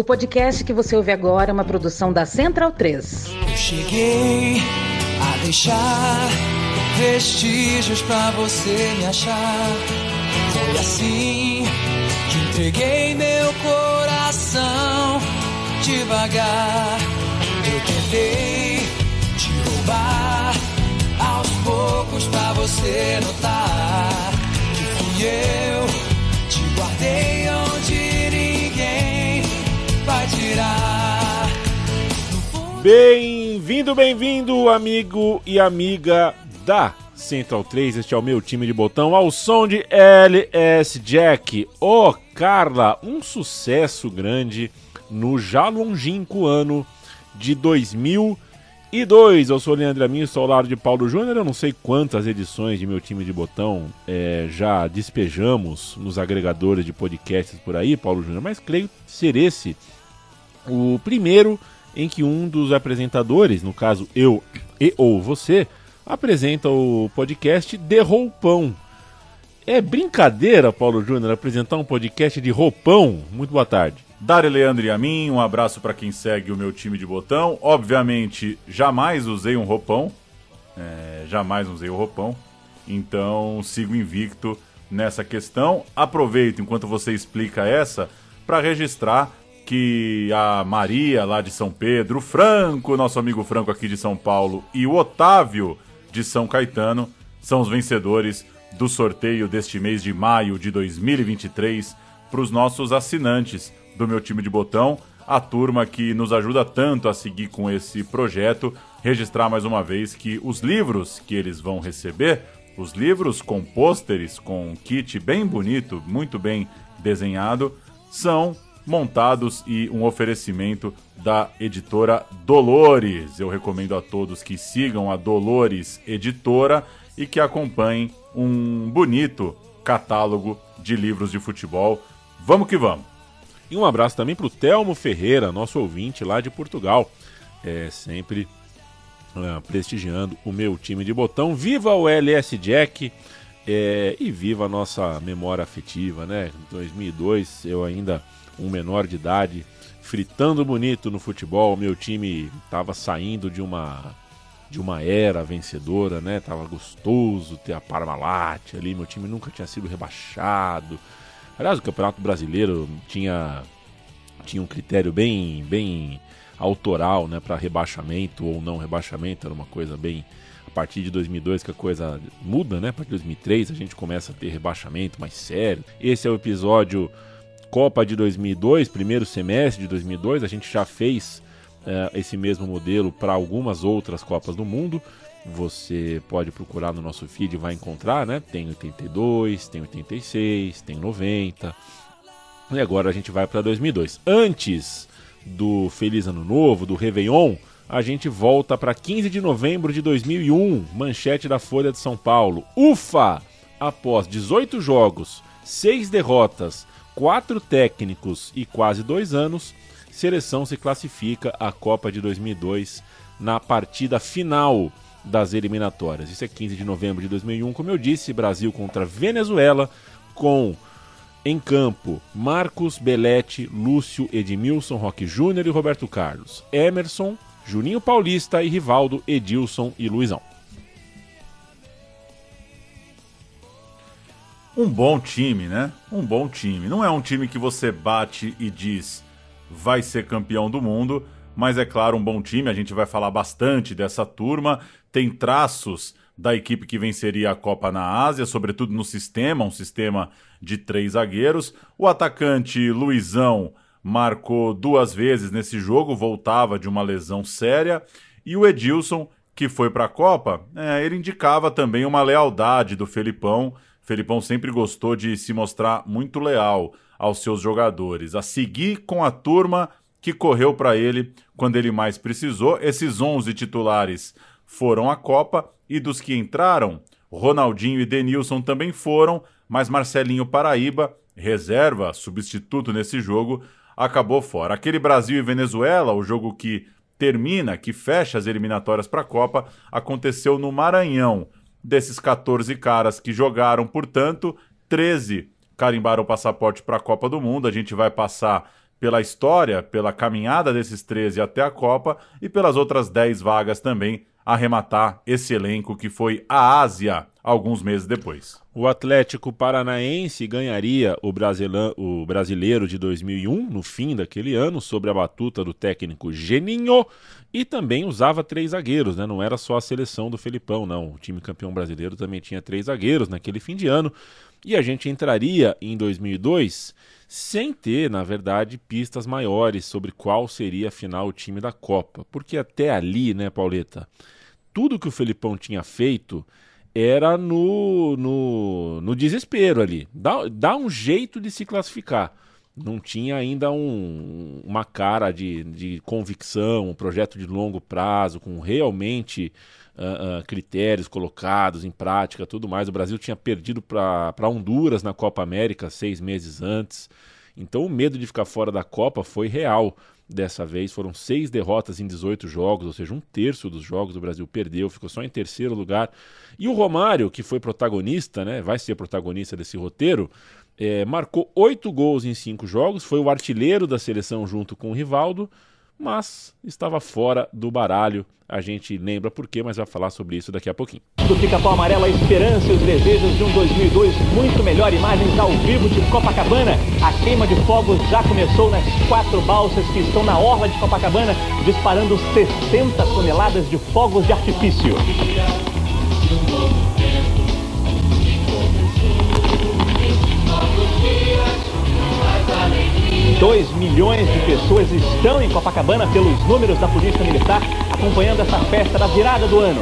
O podcast que você ouve agora é uma produção da Central 3. Eu cheguei a deixar vestígios pra você me achar. Foi assim que entreguei meu coração devagar. Eu tentei te roubar aos poucos pra você notar que fui eu. Te guardei Bem-vindo, bem-vindo, amigo e amiga da Central 3. Este é o meu time de botão ao som de LS Jack. Ô, oh, Carla, um sucesso grande no já longínquo ano de 2002. Eu sou o Leandro Amin, sou ao lado de Paulo Júnior. Eu não sei quantas edições de meu time de botão é, já despejamos nos agregadores de podcasts por aí, Paulo Júnior, mas creio ser esse o primeiro em que um dos apresentadores, no caso eu e ou você, apresenta o podcast de roupão. É brincadeira, Paulo Júnior, apresentar um podcast de roupão? Muito boa tarde. Dari Leandro e a mim, um abraço para quem segue o meu time de botão. Obviamente, jamais usei um roupão. É, jamais usei o roupão. Então, sigo invicto nessa questão. Aproveito enquanto você explica essa para registrar que a Maria lá de São Pedro, o Franco, nosso amigo Franco aqui de São Paulo e o Otávio de São Caetano são os vencedores do sorteio deste mês de maio de 2023 para os nossos assinantes do meu time de botão, a turma que nos ajuda tanto a seguir com esse projeto. Registrar mais uma vez que os livros que eles vão receber, os livros com pôsteres, com kit bem bonito, muito bem desenhado, são montados e um oferecimento da editora Dolores. Eu recomendo a todos que sigam a Dolores Editora e que acompanhem um bonito catálogo de livros de futebol. Vamos que vamos! E um abraço também para o Telmo Ferreira, nosso ouvinte lá de Portugal. É sempre uh, prestigiando o meu time de botão. Viva o LS Jack! É, e viva a nossa memória afetiva, né? Em 2002 eu ainda um menor de idade, fritando bonito no futebol. Meu time estava saindo de uma de uma era vencedora, né? Tava gostoso ter a Parmalat ali. Meu time nunca tinha sido rebaixado. Aliás, o Campeonato Brasileiro tinha tinha um critério bem bem autoral, né, para rebaixamento ou não rebaixamento, era uma coisa bem a partir de 2002 que a coisa muda, né? A partir de 2003 a gente começa a ter rebaixamento mais sério. Esse é o episódio Copa de 2002, primeiro semestre de 2002, a gente já fez uh, esse mesmo modelo para algumas outras Copas do Mundo. Você pode procurar no nosso feed e vai encontrar, né? Tem 82, tem 86, tem 90. E agora a gente vai para 2002. Antes do Feliz Ano Novo, do Réveillon, a gente volta para 15 de novembro de 2001, manchete da Folha de São Paulo. Ufa! Após 18 jogos, 6 derrotas quatro técnicos e quase dois anos, seleção se classifica à Copa de 2002 na partida final das eliminatórias. Isso é 15 de novembro de 2001, como eu disse, Brasil contra Venezuela, com em campo Marcos, Belete, Lúcio, Edmilson, Roque Júnior e Roberto Carlos, Emerson, Juninho Paulista e Rivaldo, Edilson e Luizão. Um bom time, né? Um bom time. Não é um time que você bate e diz vai ser campeão do mundo, mas é claro, um bom time. A gente vai falar bastante dessa turma. Tem traços da equipe que venceria a Copa na Ásia, sobretudo no sistema, um sistema de três zagueiros. O atacante Luizão marcou duas vezes nesse jogo, voltava de uma lesão séria. E o Edilson, que foi para a Copa, é, ele indicava também uma lealdade do Felipão Felipão sempre gostou de se mostrar muito leal aos seus jogadores, a seguir com a turma que correu para ele quando ele mais precisou. Esses 11 titulares foram à Copa e dos que entraram, Ronaldinho e Denilson também foram, mas Marcelinho Paraíba, reserva, substituto nesse jogo, acabou fora. Aquele Brasil e Venezuela, o jogo que termina, que fecha as eliminatórias para a Copa, aconteceu no Maranhão. Desses 14 caras que jogaram, portanto, 13 carimbaram o passaporte para a Copa do Mundo. A gente vai passar pela história, pela caminhada desses 13 até a Copa e pelas outras 10 vagas também arrematar esse elenco que foi a Ásia alguns meses depois. O Atlético Paranaense ganharia o, o brasileiro de 2001 no fim daquele ano, sob a batuta do técnico Geninho, e também usava três zagueiros, né? não era só a seleção do Felipão, não. O time campeão brasileiro também tinha três zagueiros naquele fim de ano, e a gente entraria em 2002 sem ter, na verdade, pistas maiores sobre qual seria afinal o time da Copa. Porque até ali, né, Pauleta, tudo que o Felipão tinha feito era no, no, no desespero ali. Dá, dá um jeito de se classificar. Não tinha ainda um, uma cara de, de convicção, um projeto de longo prazo, com realmente uh, uh, critérios colocados em prática, tudo mais. O Brasil tinha perdido para Honduras na Copa América seis meses antes. Então o medo de ficar fora da Copa foi real dessa vez. Foram seis derrotas em 18 jogos, ou seja, um terço dos jogos o Brasil perdeu, ficou só em terceiro lugar. E o Romário, que foi protagonista, né, vai ser protagonista desse roteiro, é, marcou oito gols em cinco jogos, foi o artilheiro da seleção junto com o Rivaldo mas estava fora do baralho. A gente lembra por quê, mas vai falar sobre isso daqui a pouquinho. Do Pica-Pau Amarelo, a esperança e os desejos de um 2002 muito melhor. Imagens ao vivo de Copacabana. A queima de fogos já começou nas quatro balsas que estão na orla de Copacabana, disparando 60 toneladas de fogos de artifício. 2 milhões de pessoas estão em Copacabana pelos números da Polícia Militar acompanhando essa festa da virada do ano.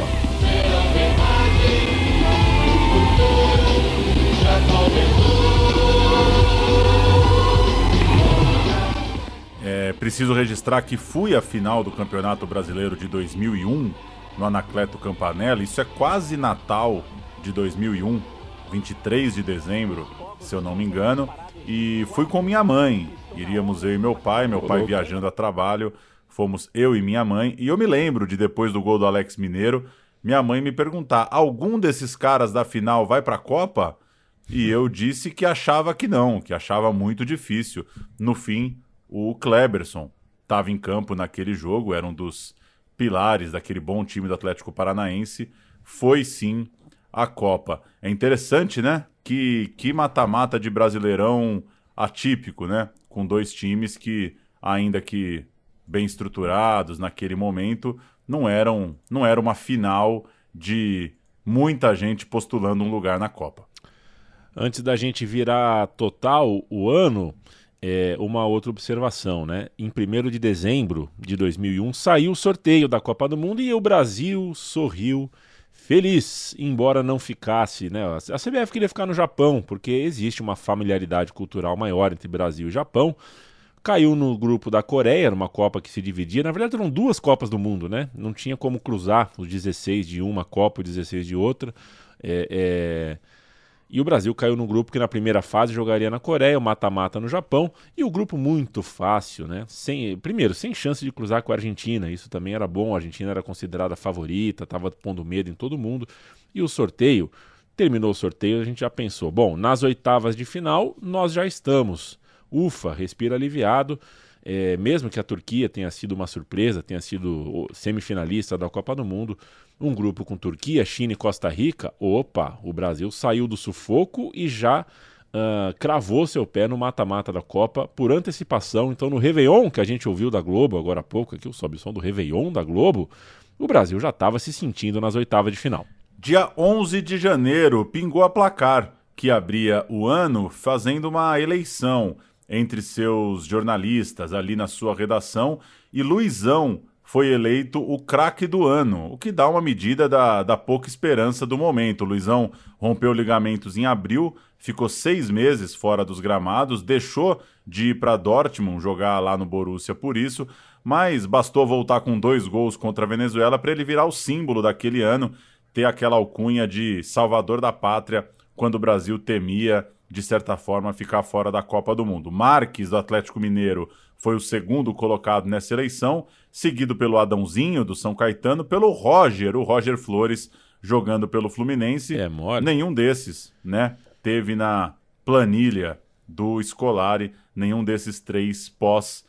É, preciso registrar que fui à final do Campeonato Brasileiro de 2001 no Anacleto Campanella. Isso é quase Natal de 2001, 23 de dezembro, se eu não me engano. E fui com minha mãe. Iríamos eu e meu pai, meu pai viajando a trabalho, fomos eu e minha mãe. E eu me lembro de depois do gol do Alex Mineiro, minha mãe me perguntar: algum desses caras da final vai para a Copa? E eu disse que achava que não, que achava muito difícil. No fim, o Kleberson estava em campo naquele jogo, era um dos pilares daquele bom time do Atlético Paranaense. Foi sim a Copa. É interessante, né? Que que mata-mata de Brasileirão atípico, né? Com dois times que, ainda que bem estruturados naquele momento, não eram não era uma final de muita gente postulando um lugar na Copa. Antes da gente virar total o ano, é, uma outra observação, né? Em 1 de dezembro de 2001 saiu o sorteio da Copa do Mundo e o Brasil sorriu feliz, embora não ficasse, né? A CBF queria ficar no Japão, porque existe uma familiaridade cultural maior entre Brasil e Japão. Caiu no grupo da Coreia, era uma Copa que se dividia. Na verdade, eram duas Copas do Mundo, né? Não tinha como cruzar os 16 de uma Copa e os 16 de outra. É, é... E o Brasil caiu no grupo que na primeira fase jogaria na Coreia, o mata-mata no Japão, e o grupo muito fácil, né? Sem, primeiro, sem chance de cruzar com a Argentina, isso também era bom, a Argentina era considerada favorita, estava pondo medo em todo mundo. E o sorteio, terminou o sorteio, a gente já pensou, bom, nas oitavas de final nós já estamos. Ufa, respira aliviado. É, mesmo que a Turquia tenha sido uma surpresa, tenha sido semifinalista da Copa do Mundo, um grupo com Turquia, China e Costa Rica, opa, o Brasil saiu do sufoco e já uh, cravou seu pé no mata-mata da Copa por antecipação. Então, no Réveillon, que a gente ouviu da Globo agora há pouco, aqui o sobe som do Réveillon da Globo, o Brasil já estava se sentindo nas oitavas de final. Dia 11 de janeiro, pingou a placar, que abria o ano fazendo uma eleição entre seus jornalistas ali na sua redação e Luizão foi eleito o craque do ano, o que dá uma medida da, da pouca esperança do momento. Luizão rompeu ligamentos em abril, ficou seis meses fora dos gramados, deixou de ir para Dortmund jogar lá no Borussia por isso, mas bastou voltar com dois gols contra a Venezuela para ele virar o símbolo daquele ano, ter aquela alcunha de salvador da pátria quando o Brasil temia, de certa forma, ficar fora da Copa do Mundo. Marques, do Atlético Mineiro, foi o segundo colocado nessa eleição, seguido pelo Adãozinho do São Caetano, pelo Roger, o Roger Flores, jogando pelo Fluminense. É mole. Nenhum desses, né, teve na planilha do Scolari, nenhum desses três pós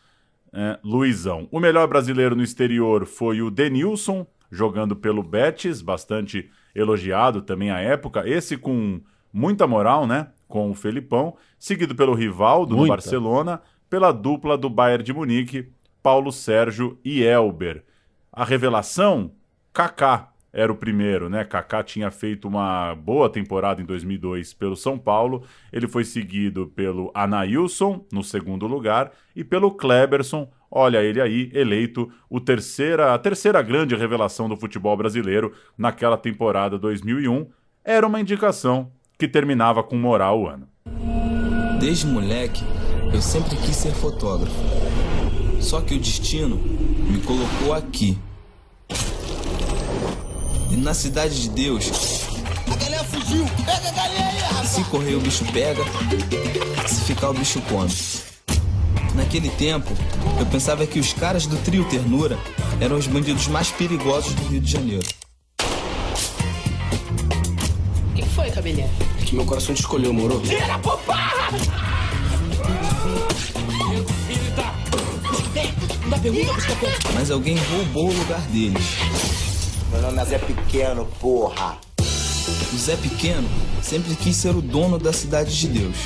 é, Luizão. O melhor brasileiro no exterior foi o Denilson, jogando pelo Betis, bastante elogiado também à época. Esse com muita moral, né? Com o Felipão, seguido pelo Rivaldo Muita. no Barcelona, pela dupla do Bayern de Munique, Paulo Sérgio e Elber. A revelação, Kaká era o primeiro, né? Kaká tinha feito uma boa temporada em 2002 pelo São Paulo. Ele foi seguido pelo Anailson no segundo lugar e pelo Kleberson. Olha ele aí, eleito o terceira, a terceira grande revelação do futebol brasileiro naquela temporada 2001. Era uma indicação que terminava com moral o ano. Desde moleque, eu sempre quis ser fotógrafo. Só que o destino me colocou aqui e na cidade de Deus. A galinha fugiu! Pega a rapaz! Se correr, o bicho pega. Se ficar, o bicho come. Naquele tempo, eu pensava que os caras do trio Ternura eram os bandidos mais perigosos do Rio de Janeiro. O que foi, cabelinha? Que meu coração te escolheu, moro? Tira, poparra! Mas alguém roubou o lugar deles. Meu nome é Zé Pequeno, porra. O Zé Pequeno sempre quis ser o dono da cidade de Deus.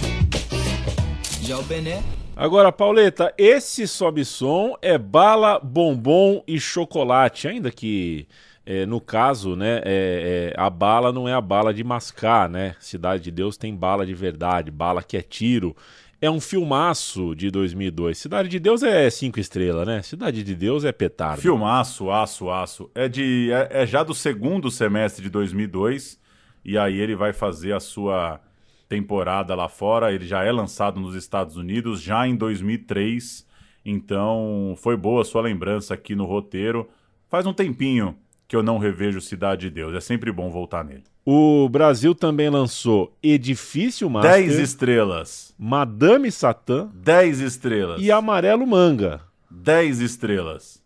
Já o Bené. Agora, Pauleta, esse sobe som é bala, bombom e chocolate, ainda que é, no caso, né, é, é, a bala não é a bala de mascar, né? Cidade de Deus tem bala de verdade, bala que é tiro é um filmaço de 2002. Cidade de Deus é cinco estrelas, né? Cidade de Deus é petardo. Filmaço, aço, aço. É, de, é, é já do segundo semestre de 2002. E aí ele vai fazer a sua temporada lá fora. Ele já é lançado nos Estados Unidos já em 2003. Então foi boa a sua lembrança aqui no roteiro. Faz um tempinho que eu não revejo Cidade de Deus. É sempre bom voltar nele. O Brasil também lançou Edifício Master. 10 estrelas. Madame Satã. 10 estrelas. E Amarelo Manga. 10 estrelas.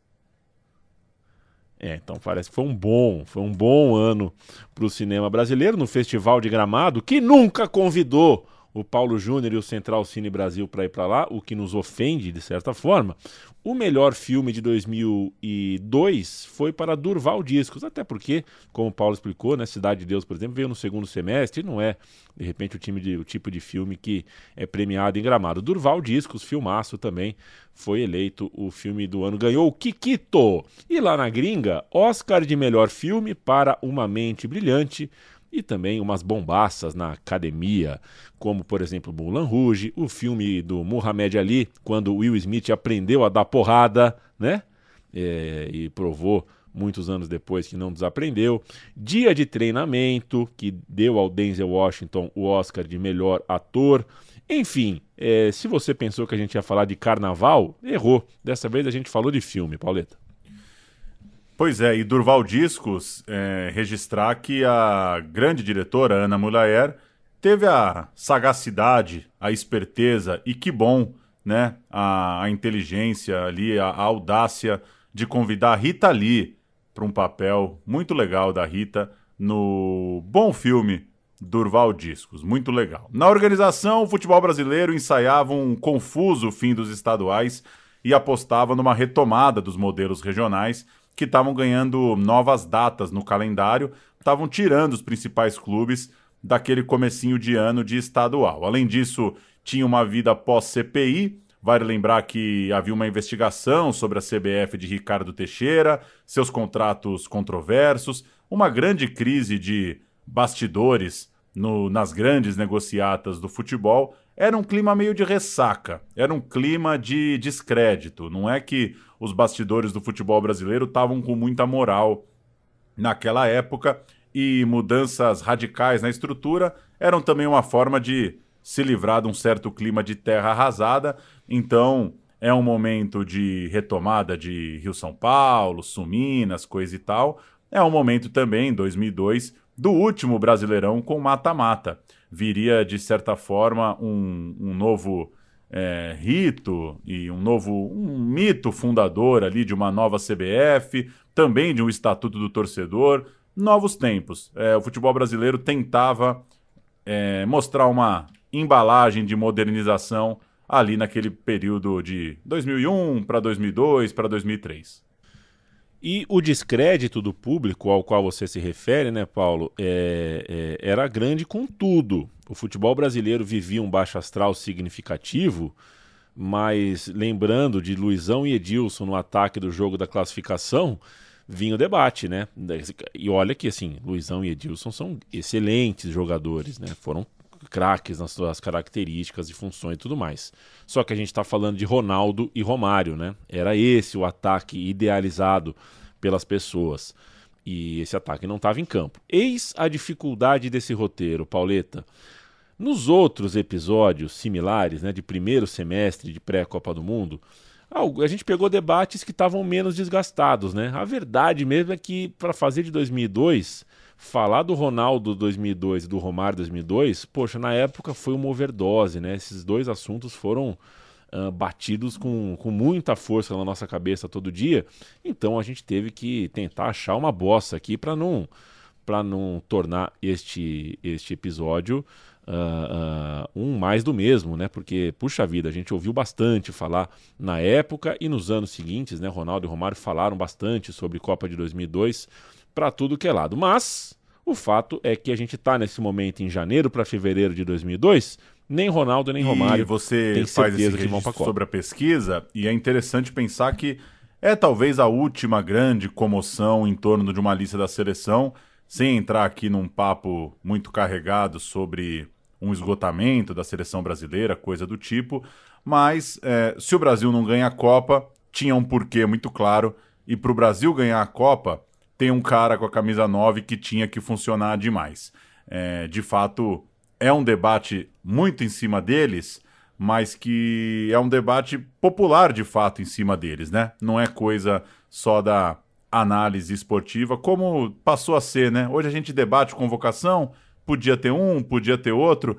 É, então parece que foi um bom, foi um bom ano para o cinema brasileiro no Festival de Gramado, que nunca convidou o Paulo Júnior e o Central Cine Brasil para ir para lá, o que nos ofende de certa forma. O melhor filme de 2002 foi para Durval Discos, até porque, como o Paulo explicou, né, Cidade de Deus, por exemplo, veio no segundo semestre e não é, de repente, o, time de, o tipo de filme que é premiado em Gramado. Durval Discos, filmaço também, foi eleito o filme do ano, ganhou o Kikito. E lá na gringa, Oscar de melhor filme para Uma Mente Brilhante, e também umas bombaças na academia, como por exemplo Mulan Rouge, o filme do Muhammad Ali, quando Will Smith aprendeu a dar porrada, né? É, e provou muitos anos depois que não desaprendeu. Dia de treinamento, que deu ao Denzel Washington o Oscar de melhor ator. Enfim, é, se você pensou que a gente ia falar de carnaval, errou. Dessa vez a gente falou de filme, Pauleta. Pois é, e Durval Discos é, registrar que a grande diretora, Ana Mulaer, teve a sagacidade, a esperteza e que bom, né, a, a inteligência ali, a, a, audácia de convidar a Rita Lee para um papel muito legal da Rita no bom filme Durval Discos, muito legal. Na organização, o futebol brasileiro ensaiava um confuso fim dos estaduais e apostava numa retomada dos modelos regionais que estavam ganhando novas datas no calendário, estavam tirando os principais clubes daquele comecinho de ano de estadual. Além disso, tinha uma vida pós-CPI, Vale lembrar que havia uma investigação sobre a CBF de Ricardo Teixeira, seus contratos controversos, uma grande crise de bastidores no, nas grandes negociatas do futebol. Era um clima meio de ressaca, era um clima de descrédito. Não é que os bastidores do futebol brasileiro estavam com muita moral naquela época e mudanças radicais na estrutura eram também uma forma de se livrar de um certo clima de terra arrasada. Então, é um momento de retomada de Rio São Paulo, Suminas, coisa e tal. É um momento também, 2002, do último Brasileirão com mata-mata. Viria, de certa forma, um, um novo é, rito e um novo um mito fundador ali de uma nova CBF, também de um estatuto do torcedor, novos tempos. É, o futebol brasileiro tentava é, mostrar uma embalagem de modernização ali naquele período de 2001 para 2002 para 2003. E o descrédito do público ao qual você se refere, né, Paulo, é, é, era grande com tudo. O futebol brasileiro vivia um baixo astral significativo, mas lembrando de Luizão e Edilson no ataque do jogo da classificação, vinha o debate, né? E olha que assim, Luizão e Edilson são excelentes jogadores, né? Foram craques nas suas características e funções e tudo mais. Só que a gente está falando de Ronaldo e Romário, né? Era esse o ataque idealizado pelas pessoas. E esse ataque não estava em campo. Eis a dificuldade desse roteiro, Pauleta. Nos outros episódios similares, né, de primeiro semestre de pré-Copa do Mundo, a gente pegou debates que estavam menos desgastados, né? A verdade mesmo é que para fazer de 2002, falar do Ronaldo 2002 e do Romário 2002, poxa, na época foi uma overdose, né? Esses dois assuntos foram uh, batidos com, com muita força na nossa cabeça todo dia. Então a gente teve que tentar achar uma bossa aqui para não para não tornar este este episódio uh, uh, um mais do mesmo, né? Porque, puxa vida, a gente ouviu bastante falar na época e nos anos seguintes, né? Ronaldo e Romário falaram bastante sobre Copa de 2002 para tudo que é lado. Mas o fato é que a gente está nesse momento em janeiro para fevereiro de 2002 nem Ronaldo nem Romário e você tem faz certeza esse que vão para sobre a pesquisa e é interessante pensar que é talvez a última grande comoção em torno de uma lista da seleção, sem entrar aqui num papo muito carregado sobre um esgotamento da seleção brasileira, coisa do tipo. Mas é, se o Brasil não ganha a Copa, tinha um porquê muito claro. E para o Brasil ganhar a Copa, tem um cara com a camisa 9 que tinha que funcionar demais. É, de fato, é um debate muito em cima deles, mas que é um debate popular de fato em cima deles, né? Não é coisa só da análise esportiva, como passou a ser, né? Hoje a gente debate convocação, Podia ter um, podia ter outro.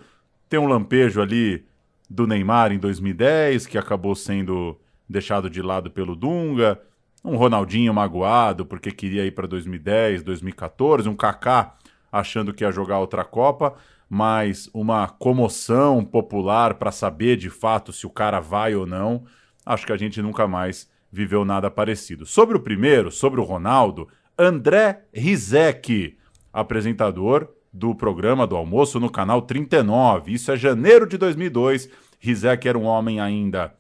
Tem um lampejo ali do Neymar em 2010, que acabou sendo deixado de lado pelo Dunga. Um Ronaldinho magoado porque queria ir para 2010, 2014. Um Kaká achando que ia jogar outra Copa. Mas uma comoção popular para saber de fato se o cara vai ou não. Acho que a gente nunca mais viveu nada parecido. Sobre o primeiro, sobre o Ronaldo, André Rizek, apresentador do programa do almoço no canal 39. Isso é janeiro de 2002. Rizek era um homem ainda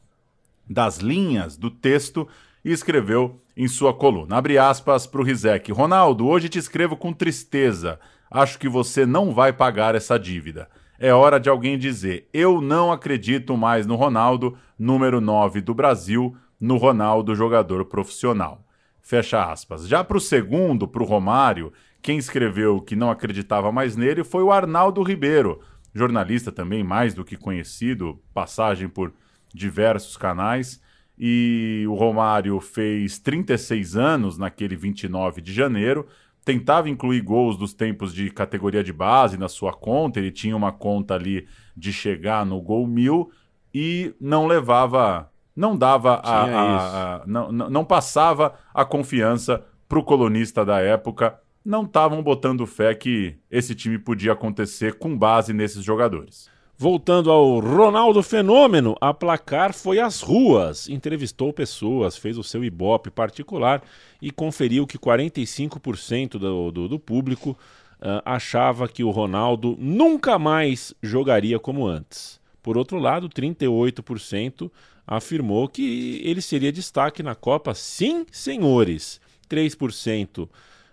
das linhas do texto e escreveu em sua coluna. Abre aspas para o Rizek. Ronaldo, hoje te escrevo com tristeza. Acho que você não vai pagar essa dívida. É hora de alguém dizer: eu não acredito mais no Ronaldo, número 9 do Brasil, no Ronaldo jogador profissional. Fecha aspas. Já para o segundo, para o Romário, quem escreveu que não acreditava mais nele foi o Arnaldo Ribeiro, jornalista também mais do que conhecido, passagem por diversos canais. E o Romário fez 36 anos naquele 29 de janeiro. Tentava incluir gols dos tempos de categoria de base na sua conta. Ele tinha uma conta ali de chegar no gol mil e não levava, não dava a, a, a não, não passava a confiança para o colunista da época não estavam botando fé que esse time podia acontecer com base nesses jogadores. Voltando ao Ronaldo Fenômeno, a placar foi às ruas, entrevistou pessoas, fez o seu ibope particular e conferiu que 45% do, do, do, público uh, achava que o Ronaldo nunca mais jogaria como antes. Por outro lado, 38% afirmou que ele seria destaque na Copa, sim, senhores. 3%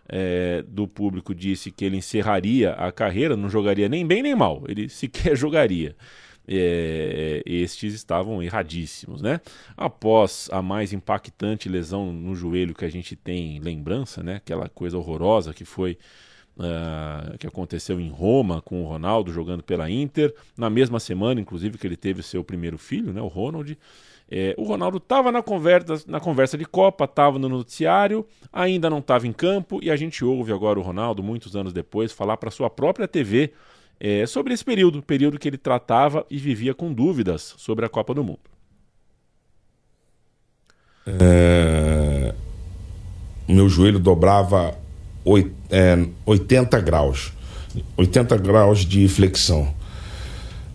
é, do público disse que ele encerraria a carreira, não jogaria nem bem nem mal, ele sequer jogaria. É, estes estavam erradíssimos, né? Após a mais impactante lesão no joelho que a gente tem lembrança, né? Aquela coisa horrorosa que foi uh, que aconteceu em Roma com o Ronaldo jogando pela Inter, na mesma semana, inclusive, que ele teve seu primeiro filho, né? O Ronald. É, o Ronaldo estava na conversa, na conversa de Copa, estava no noticiário, ainda não estava em campo e a gente ouve agora o Ronaldo, muitos anos depois, falar para sua própria TV é, sobre esse período, período que ele tratava e vivia com dúvidas sobre a Copa do Mundo. É... Meu joelho dobrava 80 é, graus, 80 graus de flexão.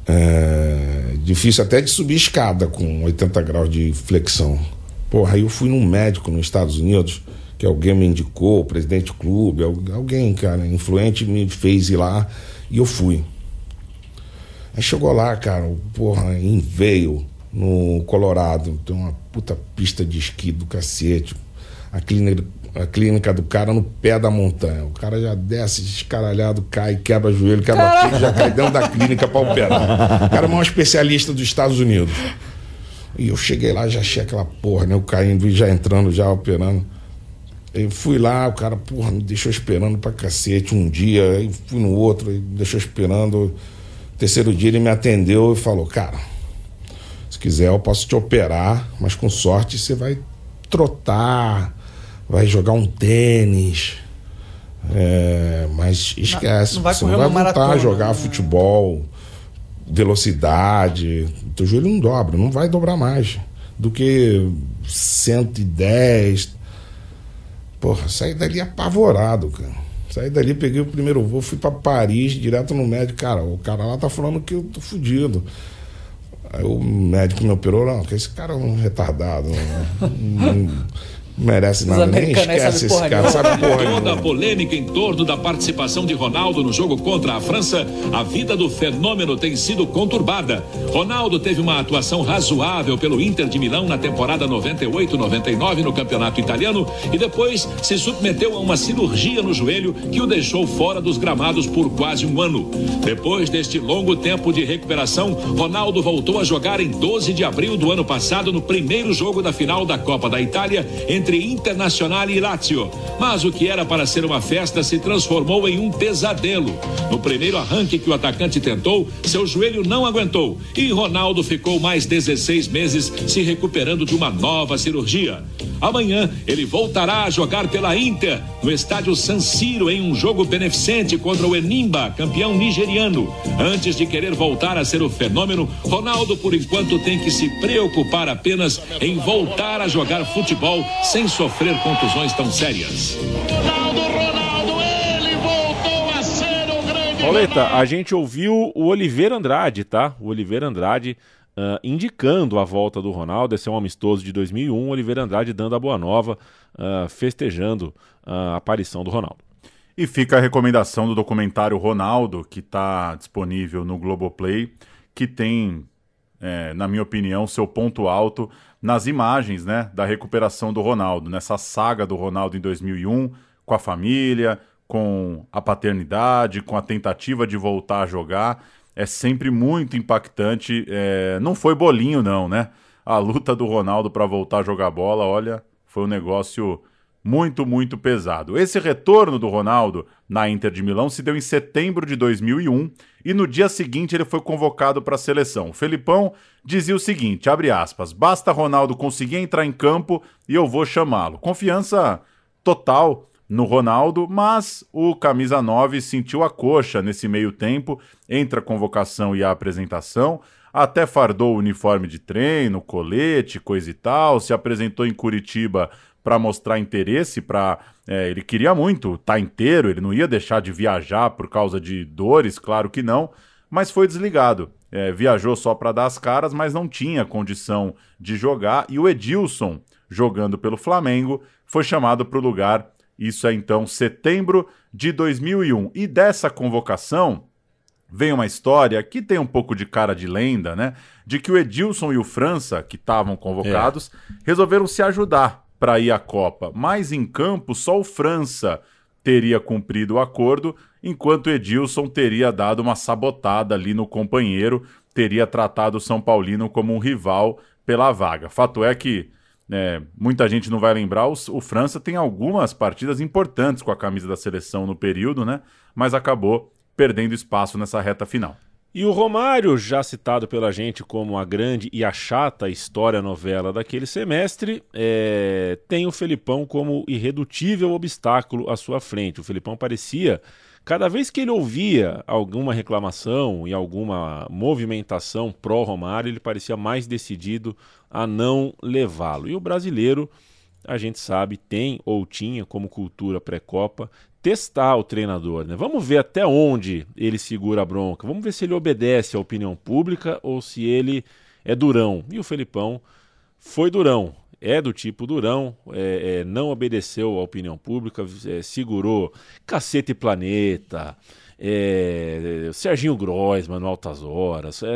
É, difícil até de subir escada com 80 graus de flexão. Porra, aí eu fui num médico nos Estados Unidos, que alguém me indicou, o presidente do clube, alguém, cara, influente me fez ir lá e eu fui. Aí chegou lá, cara, porra, em veio no Colorado, tem uma puta pista de esqui do cacete. A clínica, a clínica do cara no pé da montanha. O cara já desce descaralhado, cai, quebra joelho, quebra tudo, já cai dentro da clínica para operar. O cara é o maior especialista dos Estados Unidos. E eu cheguei lá, já achei aquela porra, né? Eu caindo e já entrando, já operando. Eu fui lá, o cara, porra, me deixou esperando pra cacete um dia, aí fui no outro, me deixou esperando. Terceiro dia ele me atendeu e falou, cara, se quiser eu posso te operar, mas com sorte você vai trotar, vai jogar um tênis. É, mas esquece, não, não vai você não vai voltar maratona, a jogar né? futebol, velocidade. Teu joelho não dobra, não vai dobrar mais do que 110. Porra, saí dali apavorado, cara. Saí dali, peguei o primeiro voo, fui para Paris, direto no médico. Cara, o cara lá tá falando que eu tô fudido. Aí o médico me operou, não, que esse cara é um retardado. Não, merece nada, nem esquece esse cara, sabe porra Toda a polêmica em torno da participação de Ronaldo no jogo contra a França, a vida do fenômeno tem sido conturbada. Ronaldo teve uma atuação razoável pelo Inter de Milão na temporada 98-99 no campeonato italiano e depois se submeteu a uma cirurgia no joelho que o deixou fora dos gramados por quase um ano. Depois deste longo tempo de recuperação, Ronaldo voltou a jogar em 12 de abril do ano passado no primeiro jogo da final da Copa da Itália entre entre Internacional e Lazio. Mas o que era para ser uma festa se transformou em um pesadelo. No primeiro arranque que o atacante tentou, seu joelho não aguentou e Ronaldo ficou mais 16 meses se recuperando de uma nova cirurgia. Amanhã ele voltará a jogar pela Inter no estádio San Siro em um jogo beneficente contra o Enimba, campeão nigeriano. Antes de querer voltar a ser o fenômeno, Ronaldo por enquanto tem que se preocupar apenas em voltar a jogar futebol sem sofrer contusões tão sérias. Ronaldo, Ronaldo, ele voltou a ser o grande. Oleta, a gente ouviu o Oliveira Andrade, tá? O Oliveira Andrade uh, indicando a volta do Ronaldo. Esse é um amistoso de 2001. Oliveira Andrade dando a boa nova, uh, festejando a aparição do Ronaldo. E fica a recomendação do documentário Ronaldo, que está disponível no Globoplay, que tem, é, na minha opinião, seu ponto alto nas imagens né, da recuperação do Ronaldo, nessa saga do Ronaldo em 2001, com a família, com a paternidade, com a tentativa de voltar a jogar é sempre muito impactante. É... Não foi bolinho, não, né? A luta do Ronaldo para voltar a jogar bola, olha, foi um negócio muito, muito pesado. Esse retorno do Ronaldo na Inter de Milão se deu em setembro de 2001 e no dia seguinte ele foi convocado para a seleção. O Felipão dizia o seguinte, abre aspas, basta Ronaldo conseguir entrar em campo e eu vou chamá-lo. Confiança total no Ronaldo, mas o camisa 9 sentiu a coxa nesse meio tempo entre a convocação e a apresentação, até fardou o uniforme de treino, colete, coisa e tal, se apresentou em Curitiba para mostrar interesse, para é, ele queria muito estar tá inteiro, ele não ia deixar de viajar por causa de dores, claro que não, mas foi desligado. É, viajou só para dar as caras, mas não tinha condição de jogar. E o Edilson, jogando pelo Flamengo, foi chamado para o lugar isso é então setembro de 2001. E dessa convocação vem uma história que tem um pouco de cara de lenda, né? De que o Edilson e o França, que estavam convocados, é. resolveram se ajudar para ir à Copa. Mas em campo, só o França teria cumprido o acordo, enquanto Edilson teria dado uma sabotada ali no companheiro, teria tratado o São Paulino como um rival pela vaga. Fato é que é, muita gente não vai lembrar, o, o, França tem algumas partidas importantes com a camisa da seleção no período, né? Mas acabou perdendo espaço nessa reta final. E o Romário, já citado pela gente como a grande e a chata história novela daquele semestre, é, tem o Felipão como irredutível obstáculo à sua frente. O Felipão parecia Cada vez que ele ouvia alguma reclamação e alguma movimentação pró-Romário, ele parecia mais decidido a não levá-lo. E o brasileiro a gente sabe, tem ou tinha como cultura pré-copa testar o treinador, né? Vamos ver até onde ele segura a bronca. Vamos ver se ele obedece à opinião pública ou se ele é durão. E o Felipão foi durão. É do tipo durão, é, é, não obedeceu à opinião pública, é, segurou Cacete Planeta, é, Serginho Groisman no Altas Horas, é,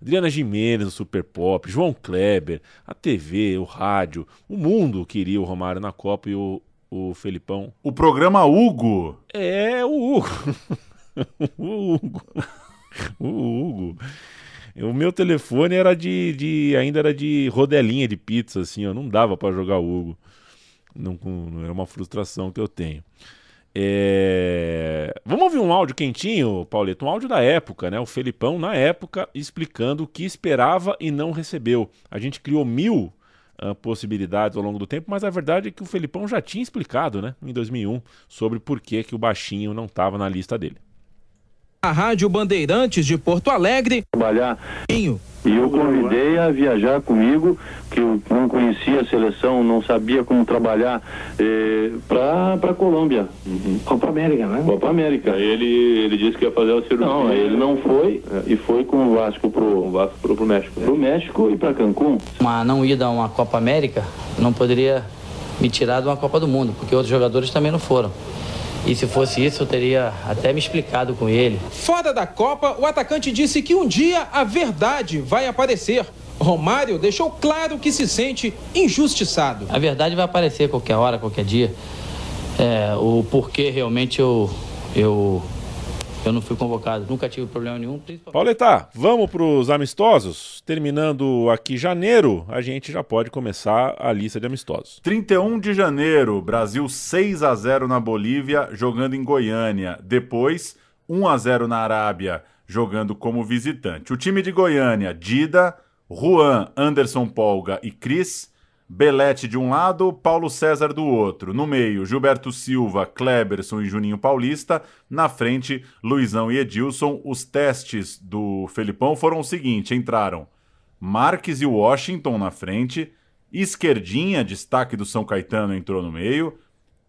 Adriana Jimenez no Super Pop, João Kleber, a TV, o rádio, o mundo queria o Romário na Copa e o, o Felipão. O programa Hugo. É, o Hugo. o Hugo. o Hugo. O meu telefone era de, de, ainda era de rodelinha de pizza, assim, ó, não dava para jogar Hugo. Não, não, era uma frustração que eu tenho. É... Vamos ouvir um áudio quentinho, Paulito, um áudio da época, né? O Felipão, na época, explicando o que esperava e não recebeu. A gente criou mil uh, possibilidades ao longo do tempo, mas a verdade é que o Felipão já tinha explicado, né, em 2001, sobre por que, que o baixinho não estava na lista dele. A Rádio Bandeirantes de Porto Alegre. Trabalhar. E eu convidei a viajar comigo, que eu não conhecia a seleção, não sabia como trabalhar, eh, para a Colômbia. Uhum. Copa América, né? Copa América. Ele, ele disse que ia fazer o cirurgia. Não, ele não foi é. e foi com o Vasco pro, o Vasco pro, pro México. Pro México e para Cancún. Uma não ida a uma Copa América não poderia me tirar de uma Copa do Mundo, porque outros jogadores também não foram. E se fosse isso, eu teria até me explicado com ele. Fora da Copa, o atacante disse que um dia a verdade vai aparecer. Romário deixou claro que se sente injustiçado. A verdade vai aparecer qualquer hora, qualquer dia. É, o porquê realmente eu, eu eu não fui convocado, nunca tive problema nenhum. Principalmente... Pauleta, vamos para os amistosos? Terminando aqui janeiro, a gente já pode começar a lista de amistosos. 31 de janeiro, Brasil 6 a 0 na Bolívia, jogando em Goiânia. Depois, 1 a 0 na Arábia, jogando como visitante. O time de Goiânia, Dida, Juan, Anderson Polga e Cris Belete de um lado, Paulo César do outro. No meio, Gilberto Silva, Kleberson e Juninho Paulista. Na frente, Luizão e Edilson. Os testes do Felipão foram o seguinte: entraram Marques e Washington na frente. Esquerdinha, destaque do São Caetano, entrou no meio.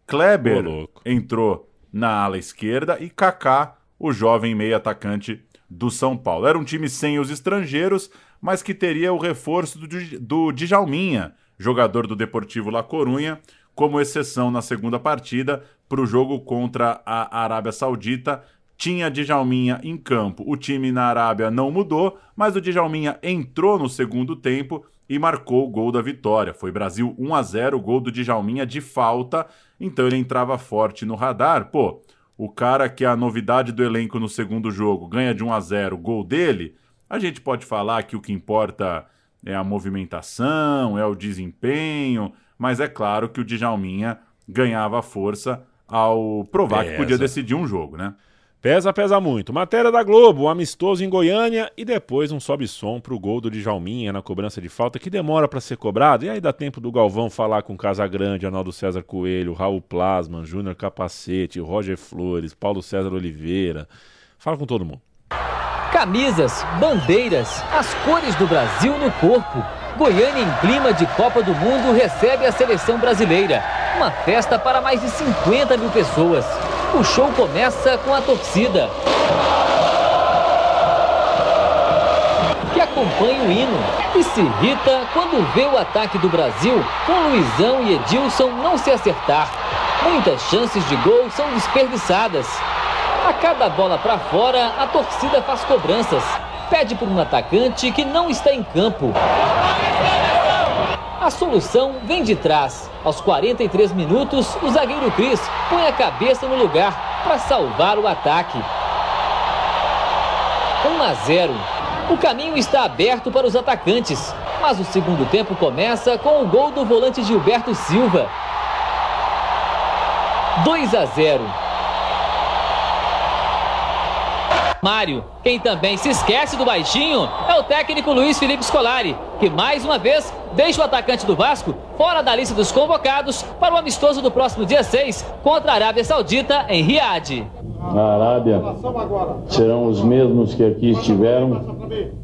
Kleber entrou na ala esquerda. E Kaká, o jovem meio atacante do São Paulo. Era um time sem os estrangeiros, mas que teria o reforço do, do Djalminha jogador do Deportivo La Corunha, como exceção na segunda partida para o jogo contra a Arábia Saudita. Tinha Djalminha em campo. O time na Arábia não mudou, mas o Djalminha entrou no segundo tempo e marcou o gol da vitória. Foi Brasil 1 a 0, gol do Djalminha de falta, então ele entrava forte no radar. Pô, o cara que é a novidade do elenco no segundo jogo ganha de 1 a 0, gol dele. A gente pode falar que o que importa é a movimentação, é o desempenho, mas é claro que o Djalminha ganhava força ao provar pesa. que podia decidir um jogo, né? Pesa, pesa muito. Matéria da Globo, um amistoso em Goiânia e depois um sobe-som pro gol do Djalminha na cobrança de falta que demora para ser cobrado. E aí dá tempo do Galvão falar com Casagrande, Arnaldo César Coelho, Raul Plasman, Júnior Capacete, Roger Flores, Paulo César Oliveira. Fala com todo mundo. Camisas, bandeiras, as cores do Brasil no corpo. Goiânia, em clima de Copa do Mundo, recebe a seleção brasileira. Uma festa para mais de 50 mil pessoas. O show começa com a torcida. Que acompanha o hino e se irrita quando vê o ataque do Brasil com Luizão e Edilson não se acertar. Muitas chances de gol são desperdiçadas. A cada bola para fora, a torcida faz cobranças. Pede por um atacante que não está em campo. A solução vem de trás. Aos 43 minutos, o zagueiro Cris põe a cabeça no lugar para salvar o ataque. 1 a 0. O caminho está aberto para os atacantes, mas o segundo tempo começa com o gol do volante Gilberto Silva. 2 a 0. Mário. Quem também se esquece do baixinho é o técnico Luiz Felipe Scolari, que mais uma vez deixa o atacante do Vasco fora da lista dos convocados para o amistoso do próximo dia 6 contra a Arábia Saudita em Riad. na Arábia serão os mesmos que aqui estiveram,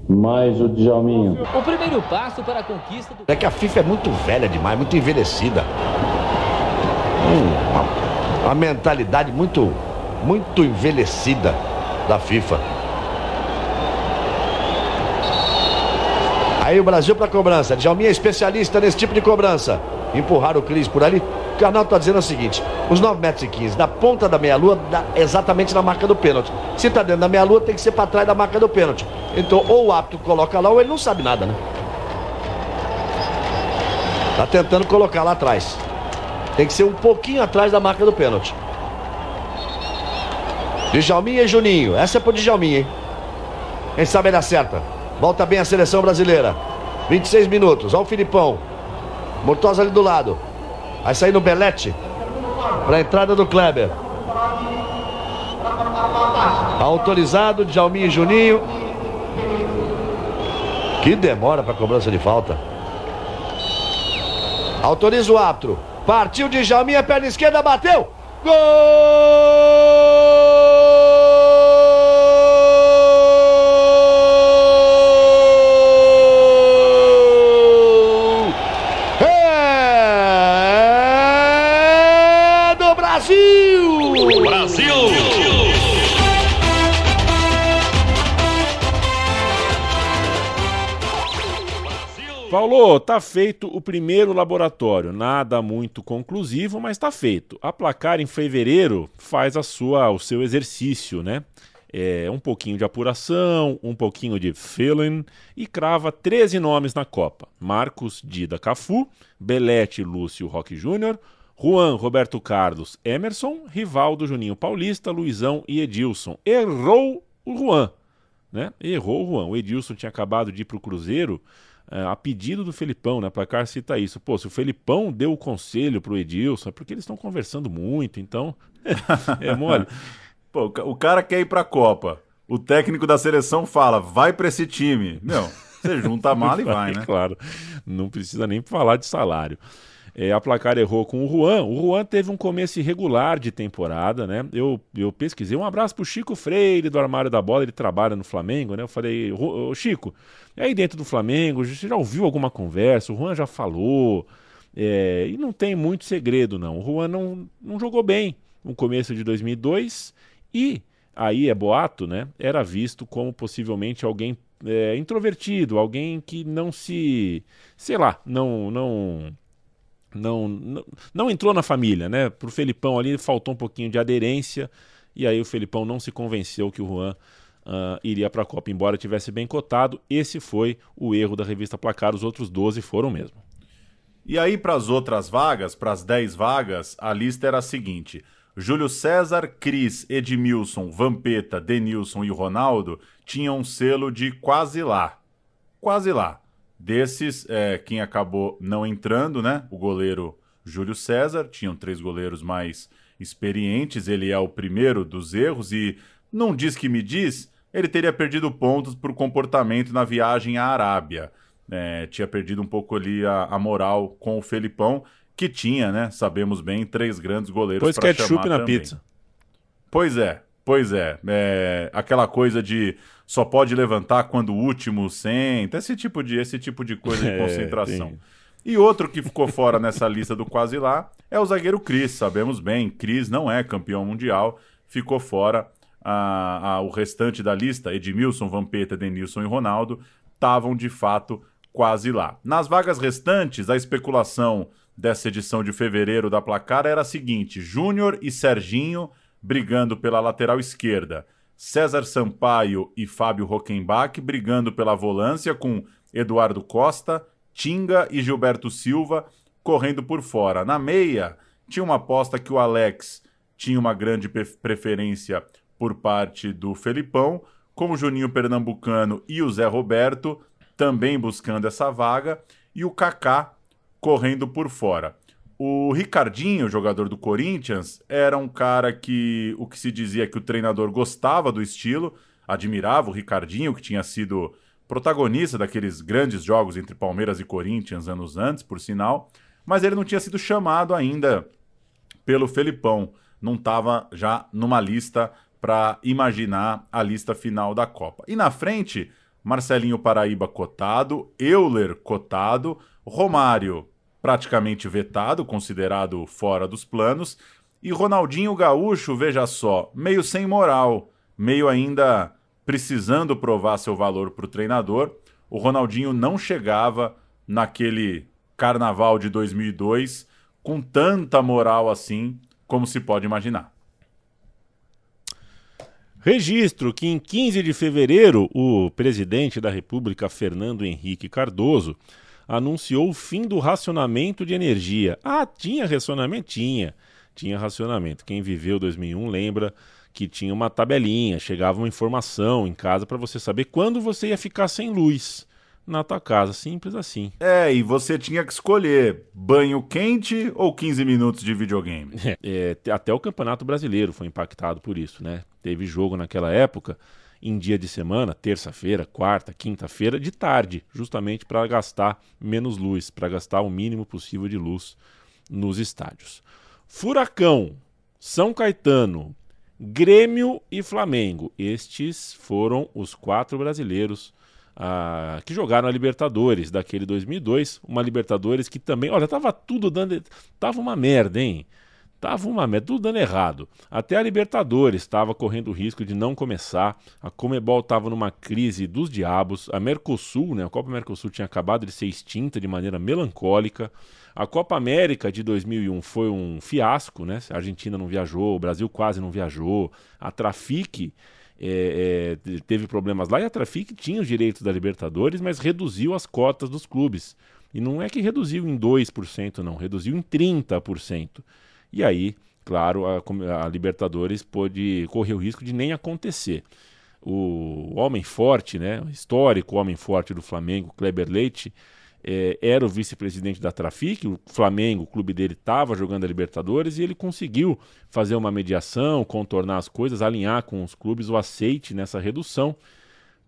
mais o Djalminha. O primeiro passo para a conquista do... É que a FIFA é muito velha demais, muito envelhecida. Hum, uma, uma mentalidade muito, muito envelhecida da FIFA. Aí o Brasil para cobrança. Djalminha é especialista nesse tipo de cobrança. Empurrar o Cris por ali. O canal está dizendo o seguinte: os 9 metros e 15 da ponta da meia-lua, exatamente na marca do pênalti. Se está dentro da meia-lua, tem que ser para trás da marca do pênalti. Então, ou o apto coloca lá, ou ele não sabe nada, né? Tá tentando colocar lá atrás. Tem que ser um pouquinho atrás da marca do pênalti. Djalminha e Juninho. Essa é pro Djalminha, hein? Quem sabe ele acerta. Volta bem a seleção brasileira. 26 minutos. Olha o Filipão. Mortosa ali do lado. Vai sair no Belete. Para a entrada do Kleber. Autorizado, Djalminha e Juninho. Que demora para cobrança de falta. Autoriza o árbitro. Partiu de Djalminha, perna esquerda, bateu. Gol! Tá feito o primeiro laboratório. Nada muito conclusivo, mas tá feito. A placar em fevereiro faz a sua, o seu exercício, né? É, um pouquinho de apuração, um pouquinho de feeling e crava 13 nomes na Copa: Marcos Dida Cafu, Belete Lúcio Roque Júnior, Juan Roberto Carlos Emerson, Rivaldo Juninho Paulista, Luizão e Edilson. Errou o Juan, né? Errou o Juan. O Edilson tinha acabado de ir pro Cruzeiro a pedido do Felipão, né? Placar cita isso. Pô, se o Felipão deu o conselho pro Edilson, é porque eles estão conversando muito, então é mole. Pô, o cara quer ir pra Copa. O técnico da seleção fala, vai pra esse time. Não, você junta a mala e vai, né? Claro, não precisa nem falar de salário. É, a placar errou com o Juan. O Juan teve um começo irregular de temporada, né? Eu, eu pesquisei. Um abraço pro Chico Freire do Armário da Bola, ele trabalha no Flamengo, né? Eu falei, ô Chico, aí dentro do Flamengo, você já ouviu alguma conversa? O Juan já falou. É, e não tem muito segredo, não. O Juan não, não jogou bem no começo de 2002 e aí é boato, né? Era visto como possivelmente alguém é, introvertido, alguém que não se, sei lá, não, não não, não, entrou na família, né? Pro Felipão ali faltou um pouquinho de aderência e aí o Felipão não se convenceu que o Juan uh, iria para a Copa, embora tivesse bem cotado. Esse foi o erro da revista Placar, os outros 12 foram mesmo. E aí, para as outras vagas, para as 10 vagas, a lista era a seguinte: Júlio César, Cris, Edmilson, Vampeta, Denilson e Ronaldo tinham um selo de quase lá. Quase lá. Desses, é, quem acabou não entrando, né? O goleiro Júlio César. Tinham três goleiros mais experientes. Ele é o primeiro dos erros e não diz que me diz. Ele teria perdido pontos por comportamento na viagem à Arábia. É, tinha perdido um pouco ali a, a, moral com o Felipão, que tinha, né? Sabemos bem, três grandes goleiros chamar ketchup na também. pizza. Pois é, pois é, é. Aquela coisa de só pode levantar quando o último senta, esse tipo de, esse tipo de coisa de é, concentração. Tem. E outro que ficou fora nessa lista do quase lá é o zagueiro Cris. Sabemos bem, Cris não é campeão mundial, ficou fora. A, a, o restante da lista, Edmilson, Vampeta, Denilson e Ronaldo, estavam de fato quase lá. Nas vagas restantes, a especulação dessa edição de fevereiro da placar era a seguinte: Júnior e Serginho brigando pela lateral esquerda. César Sampaio e Fábio Rockenbach brigando pela volância com Eduardo Costa, Tinga e Gilberto Silva correndo por fora. Na meia, tinha uma aposta que o Alex tinha uma grande preferência por parte do Felipão, com o Juninho Pernambucano e o Zé Roberto também buscando essa vaga, e o Kaká correndo por fora. O Ricardinho, jogador do Corinthians, era um cara que o que se dizia que o treinador gostava do estilo, admirava o Ricardinho, que tinha sido protagonista daqueles grandes jogos entre Palmeiras e Corinthians anos antes, por sinal, mas ele não tinha sido chamado ainda pelo Felipão, não estava já numa lista para imaginar a lista final da Copa. E na frente, Marcelinho Paraíba cotado, Euler cotado, Romário praticamente vetado, considerado fora dos planos, e Ronaldinho Gaúcho, veja só, meio sem moral, meio ainda precisando provar seu valor para o treinador. O Ronaldinho não chegava naquele carnaval de 2002 com tanta moral assim como se pode imaginar. Registro que em 15 de fevereiro o presidente da República, Fernando Henrique Cardoso, anunciou o fim do racionamento de energia. Ah, tinha racionamento? Tinha. Tinha racionamento. Quem viveu 2001 lembra que tinha uma tabelinha, chegava uma informação em casa para você saber quando você ia ficar sem luz na tua casa, simples assim. É, e você tinha que escolher banho quente ou 15 minutos de videogame. É, é, até o Campeonato Brasileiro foi impactado por isso, né? Teve jogo naquela época em dia de semana, terça-feira, quarta, quinta-feira, de tarde, justamente para gastar menos luz, para gastar o mínimo possível de luz nos estádios. Furacão, São Caetano, Grêmio e Flamengo. Estes foram os quatro brasileiros ah, que jogaram a Libertadores daquele 2002, uma Libertadores que também, olha, tava tudo dando, tava uma merda, hein? Tava uma merda, tudo dando errado. Até a Libertadores estava correndo o risco de não começar. A Comebol estava numa crise dos diabos. A Mercosul, né, a Copa Mercosul tinha acabado de ser extinta de maneira melancólica. A Copa América de 2001 foi um fiasco, né? A Argentina não viajou, o Brasil quase não viajou. A Trafic é, é, teve problemas lá e a Trafic tinha os direitos da Libertadores, mas reduziu as cotas dos clubes. E não é que reduziu em 2%, não, reduziu em 30%. E aí, claro, a, a Libertadores pôde correr o risco de nem acontecer. O homem forte, né, o histórico homem forte do Flamengo, Kleber Leite, é, era o vice-presidente da Trafic, o Flamengo, o clube dele estava jogando a Libertadores e ele conseguiu fazer uma mediação, contornar as coisas, alinhar com os clubes o aceite nessa redução.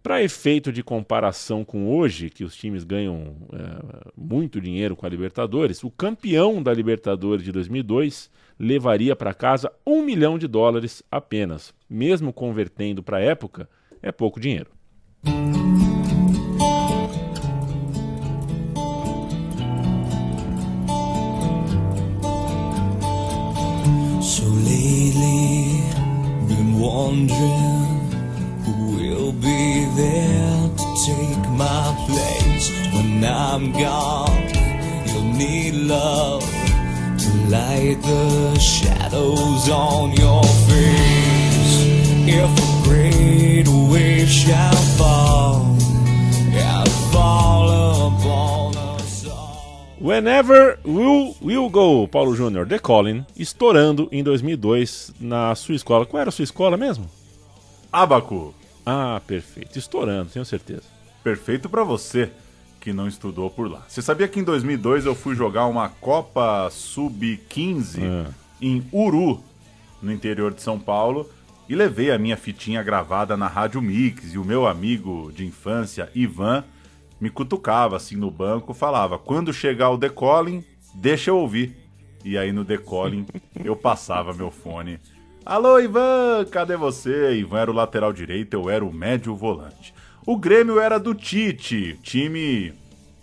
Para efeito de comparação com hoje, que os times ganham é, muito dinheiro com a Libertadores, o campeão da Libertadores de 2002 levaria para casa um milhão de dólares apenas. Mesmo convertendo para a época, é pouco dinheiro. wondering who will be there to take my place when I'm gone. You'll need love to light the shadows on your face. If a great wave shall fall fall upon us all. Whenever Will Will Go, Paulo Júnior, The Colin, estourando em 2002 na sua escola. Qual era a sua escola mesmo? Abaco. Ah, perfeito. Estourando, tenho certeza. Perfeito para você que não estudou por lá. Você sabia que em 2002 eu fui jogar uma Copa Sub-15 ah. em Uru, no interior de São Paulo, e levei a minha fitinha gravada na Rádio Mix e o meu amigo de infância, Ivan, me cutucava assim no banco, falava: "Quando chegar o decolling, deixa eu ouvir". E aí no decolling eu passava meu fone Alô, Ivan, cadê você? Ivan era o lateral direito, eu era o médio volante. O Grêmio era do Tite, time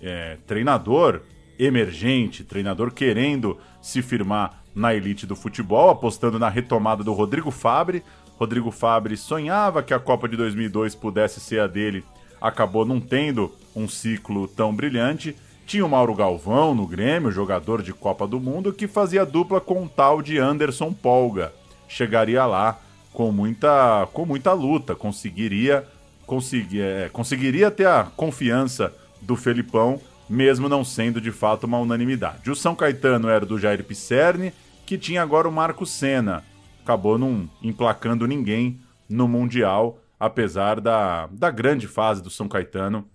é, treinador emergente, treinador querendo se firmar na elite do futebol, apostando na retomada do Rodrigo Fabre. Rodrigo Fabre sonhava que a Copa de 2002 pudesse ser a dele, acabou não tendo um ciclo tão brilhante. Tinha o Mauro Galvão no Grêmio, jogador de Copa do Mundo, que fazia dupla com o tal de Anderson Polga chegaria lá com muita, com muita luta, conseguiria, conseguir, é, conseguiria ter a confiança do Felipão, mesmo não sendo de fato uma unanimidade. O São Caetano era do Jair Pisserni, que tinha agora o Marco Senna. Acabou não emplacando ninguém no Mundial, apesar da, da grande fase do São Caetano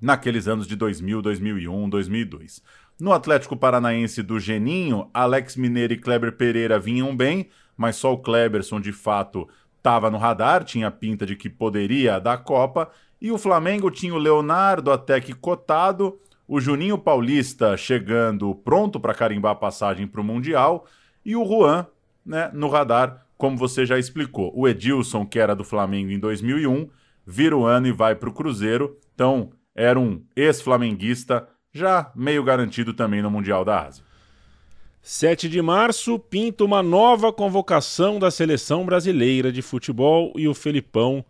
naqueles anos de 2000, 2001, 2002. No Atlético Paranaense do Geninho, Alex Mineiro e Kleber Pereira vinham bem, mas só o Kleberson de fato estava no radar, tinha pinta de que poderia dar Copa, e o Flamengo tinha o Leonardo até que cotado, o Juninho Paulista chegando pronto para carimbar a passagem para o Mundial, e o Juan né, no radar como você já explicou. O Edilson, que era do Flamengo em 2001, vira o ano e vai para o Cruzeiro. Então, era um ex-flamenguista já meio garantido também no Mundial da Ásia. 7 de março, pinta uma nova convocação da seleção brasileira de futebol e o Felipão.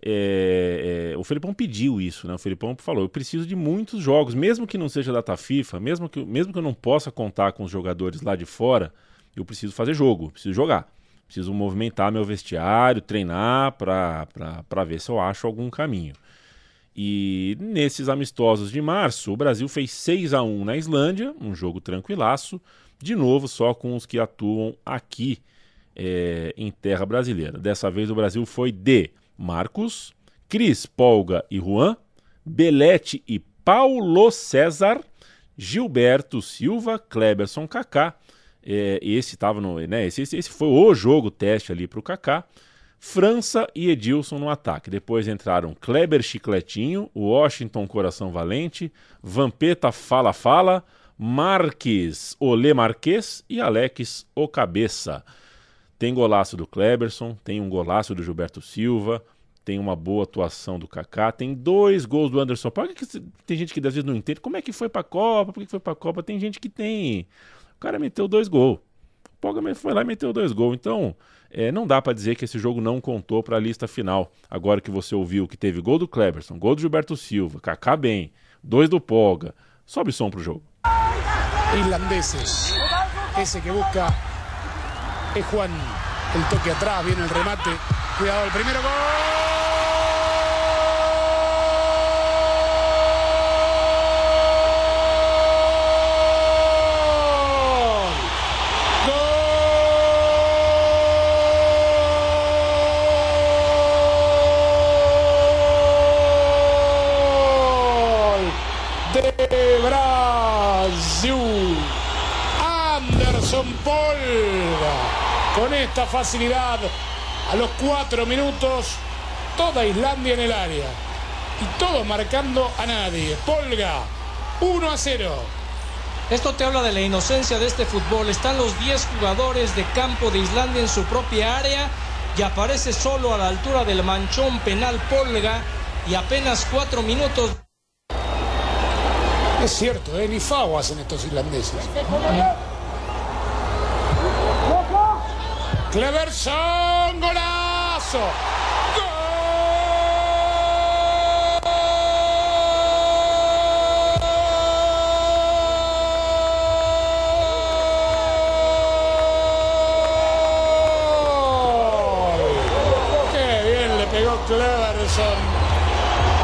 É, é, o Felipão pediu isso, né? O Felipão falou: eu preciso de muitos jogos, mesmo que não seja data FIFA, mesmo que, mesmo que eu não possa contar com os jogadores lá de fora, eu preciso fazer jogo, preciso jogar. Preciso movimentar meu vestiário, treinar para ver se eu acho algum caminho. E nesses amistosos de março, o Brasil fez 6 a 1 na Islândia, um jogo tranquilaço, de novo só com os que atuam aqui é, em terra brasileira. Dessa vez o Brasil foi de Marcos, Cris, Polga e Juan, Belete e Paulo César, Gilberto Silva, Kleberson Kaká. É, esse estava no. Né, esse, esse foi o jogo teste ali para o Kaká. França e Edilson no ataque. Depois entraram Kleber Chicletinho, Washington Coração Valente, Vampeta Fala Fala, Marques Olê Marques e Alex O Cabeça. Tem golaço do Kleberson, tem um golaço do Gilberto Silva, tem uma boa atuação do Kaká, tem dois gols do Anderson Paulo. Tem gente que às vezes não entende como é que foi pra Copa, por que foi pra Copa. Tem gente que tem. O cara meteu dois gols. O Pogba foi lá e meteu dois gols. Então, é, não dá para dizer que esse jogo não contou para a lista final. Agora que você ouviu que teve gol do Cleberson, gol do Gilberto Silva, Kaká bem, dois do Poga, sobe som pro jogo. Islandeses. Esse que busca é Juan. El toque atrás, viene el remate. Cuidado, el primeiro gol. Con esta facilidad a los cuatro minutos, toda Islandia en el área y todo marcando a nadie. Polga, 1 a 0. Esto te habla de la inocencia de este fútbol. Están los 10 jugadores de campo de Islandia en su propia área y aparece solo a la altura del manchón penal Polga y apenas cuatro minutos. Es cierto, ¿eh? ni FAO hacen estos islandeses. Cleverson, golazo. Qué bien le pegó Cleverson.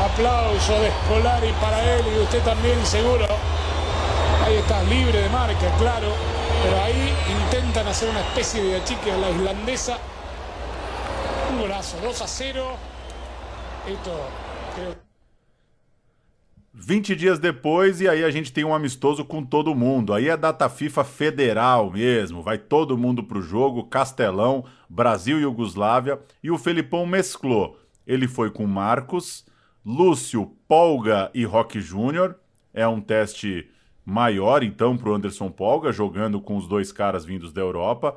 Aplauso de Scolari para él y usted también seguro. Ahí está, libre de marca, claro. Pero ahí intentan hacer una especie de achique a la islandesa. Un golazo, 2 a 0. Esto creo 20 dias depois, e aí a gente tem um amistoso com todo mundo. Aí é data FIFA federal mesmo. Vai todo mundo pro jogo, Castelão, Brasil e Iugoslávia. E o Felipão mesclou. Ele foi com Marcos, Lúcio, Polga e Roque Júnior. É um teste maior, então, para o Anderson Polga, jogando com os dois caras vindos da Europa.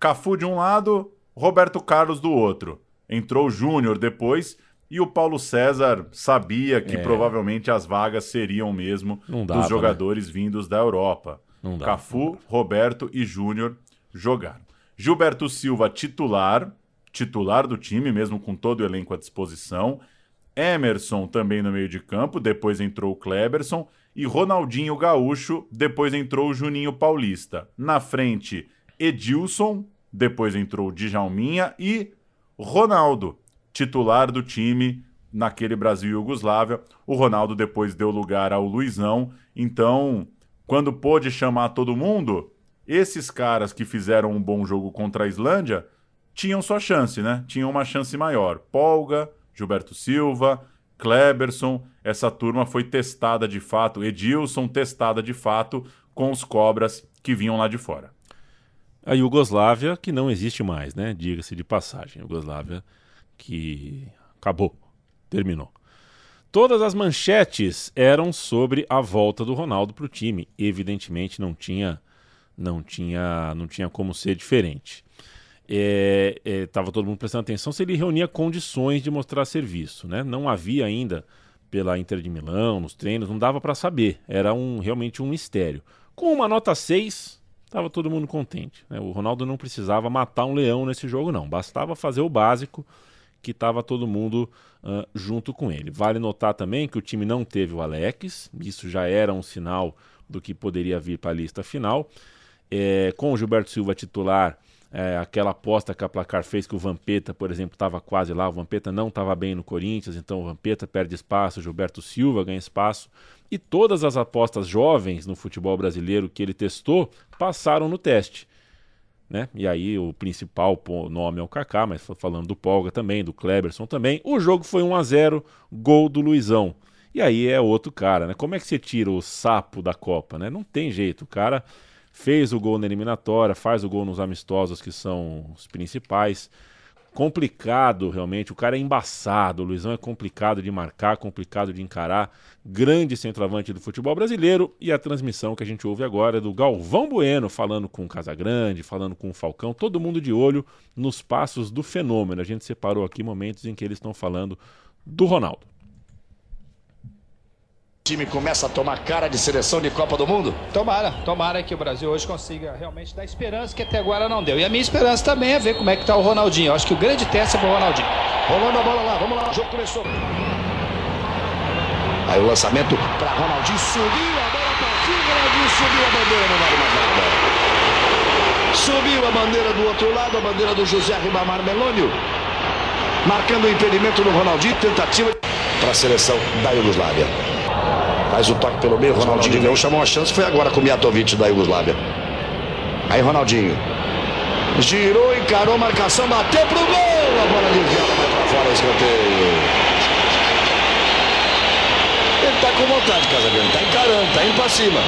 Cafu de um lado, Roberto Carlos do outro. Entrou o Júnior depois e o Paulo César sabia que é. provavelmente as vagas seriam mesmo dava, dos né? jogadores né? vindos da Europa. Cafu, Roberto e Júnior jogaram. Gilberto Silva titular, titular do time, mesmo com todo o elenco à disposição. Emerson também no meio de campo, depois entrou o Kleberson e Ronaldinho Gaúcho, depois entrou o Juninho Paulista. Na frente, Edilson, depois entrou o Djalminha e Ronaldo, titular do time naquele Brasil e. O Ronaldo depois deu lugar ao Luizão. Então, quando pôde chamar todo mundo, esses caras que fizeram um bom jogo contra a Islândia tinham sua chance, né? Tinham uma chance maior. Polga, Gilberto Silva, Kleberson, essa turma foi testada de fato, Edilson testada de fato com os cobras que vinham lá de fora. A Iugoslávia, que não existe mais, né? Diga-se de passagem. A Iugoslávia que acabou, terminou. Todas as manchetes eram sobre a volta do Ronaldo para o time. Evidentemente não tinha, não tinha, não tinha como ser diferente. Estava todo mundo prestando atenção se ele reunia condições de mostrar serviço. Né? Não havia ainda pela Inter de Milão, nos treinos, não dava para saber. Era um, realmente um mistério. Com uma nota 6, estava todo mundo contente. Né? O Ronaldo não precisava matar um leão nesse jogo, não. Bastava fazer o básico que estava todo mundo uh, junto com ele. Vale notar também que o time não teve o Alex, isso já era um sinal do que poderia vir para a lista final. É, com o Gilberto Silva titular, é, aquela aposta que a Placar fez que o Vampeta, por exemplo, estava quase lá. O Vampeta não estava bem no Corinthians, então o Vampeta perde espaço, o Gilberto Silva ganha espaço. E todas as apostas jovens no futebol brasileiro que ele testou passaram no teste. Né? E aí o principal nome é o Kaká, mas falando do Polga também, do Kleberson também. O jogo foi 1 a 0, gol do Luizão. E aí é outro cara, né? Como é que você tira o sapo da Copa, né? Não tem jeito. O cara fez o gol na eliminatória, faz o gol nos amistosos que são os principais. Complicado realmente, o cara é embaçado, o Luizão é complicado de marcar, complicado de encarar. Grande centroavante do futebol brasileiro e a transmissão que a gente ouve agora é do Galvão Bueno falando com o Casagrande, falando com o Falcão, todo mundo de olho nos passos do fenômeno. A gente separou aqui momentos em que eles estão falando do Ronaldo time começa a tomar cara de seleção de Copa do Mundo? Tomara, tomara que o Brasil hoje consiga realmente dar esperança que até agora não deu. E a minha esperança também é ver como é que tá o Ronaldinho. Eu acho que o grande teste é pro Ronaldinho. Rolando a bola lá, vamos lá, o jogo começou. Aí o lançamento para Ronaldinho, subiu a bola partiu, Ronaldinho subiu a bandeira, não vale mais nada. Subiu a bandeira do outro lado, a bandeira do José Ribamar Melônio. Marcando o impedimento no Ronaldinho, tentativa para a seleção da Iugoslávia. Faz o toque pelo meio, Ronaldinho ganhou, chamou uma chance, foi agora com o Mijatovic da Iugoslávia. Aí Ronaldinho. Girou, encarou a marcação, bateu pro gol! A bola desviada, vai pra fora, escanteio. Ele tá com vontade, Casagrande, tá encarando, tá indo pra cima.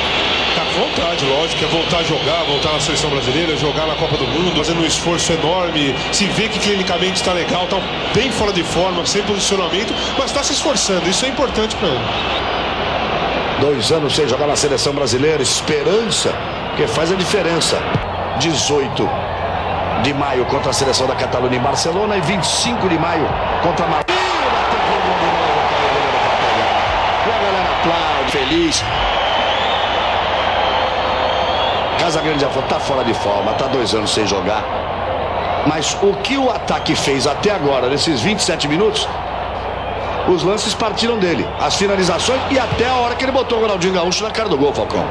Tá com vontade, lógico, é voltar a jogar, voltar na seleção brasileira, jogar na Copa do Mundo, fazendo um esforço enorme, se vê que clinicamente está legal, tá bem fora de forma, sem posicionamento, mas está se esforçando, isso é importante para ele. Dois anos sem jogar na seleção brasileira, esperança, que faz a diferença. 18 de maio contra a seleção da Catalunha em Barcelona e 25 de maio contra a Mar... E a galera aplaude, feliz. Casa Grande já falou, tá fora de forma, tá dois anos sem jogar. Mas o que o ataque fez até agora, nesses 27 minutos, os lances partiram dele. As finalizações e até a hora que ele botou o Ronaldinho Gaúcho na cara do gol, Falcão.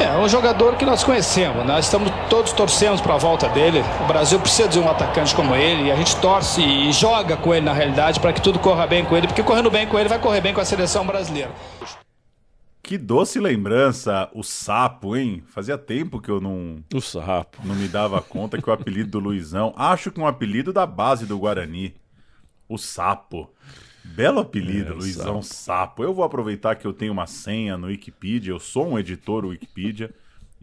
É, um jogador que nós conhecemos, nós estamos todos torcemos para a volta dele. O Brasil precisa de um atacante como ele e a gente torce e joga com ele na realidade para que tudo corra bem com ele, porque correndo bem com ele vai correr bem com a seleção brasileira. Que doce lembrança, o sapo, hein? Fazia tempo que eu não. O sapo. Não me dava conta que o apelido do Luizão. Acho que um apelido da base do Guarani. O sapo. Belo apelido, é, Luizão sapo. sapo. Eu vou aproveitar que eu tenho uma senha no Wikipedia, eu sou um editor Wikipedia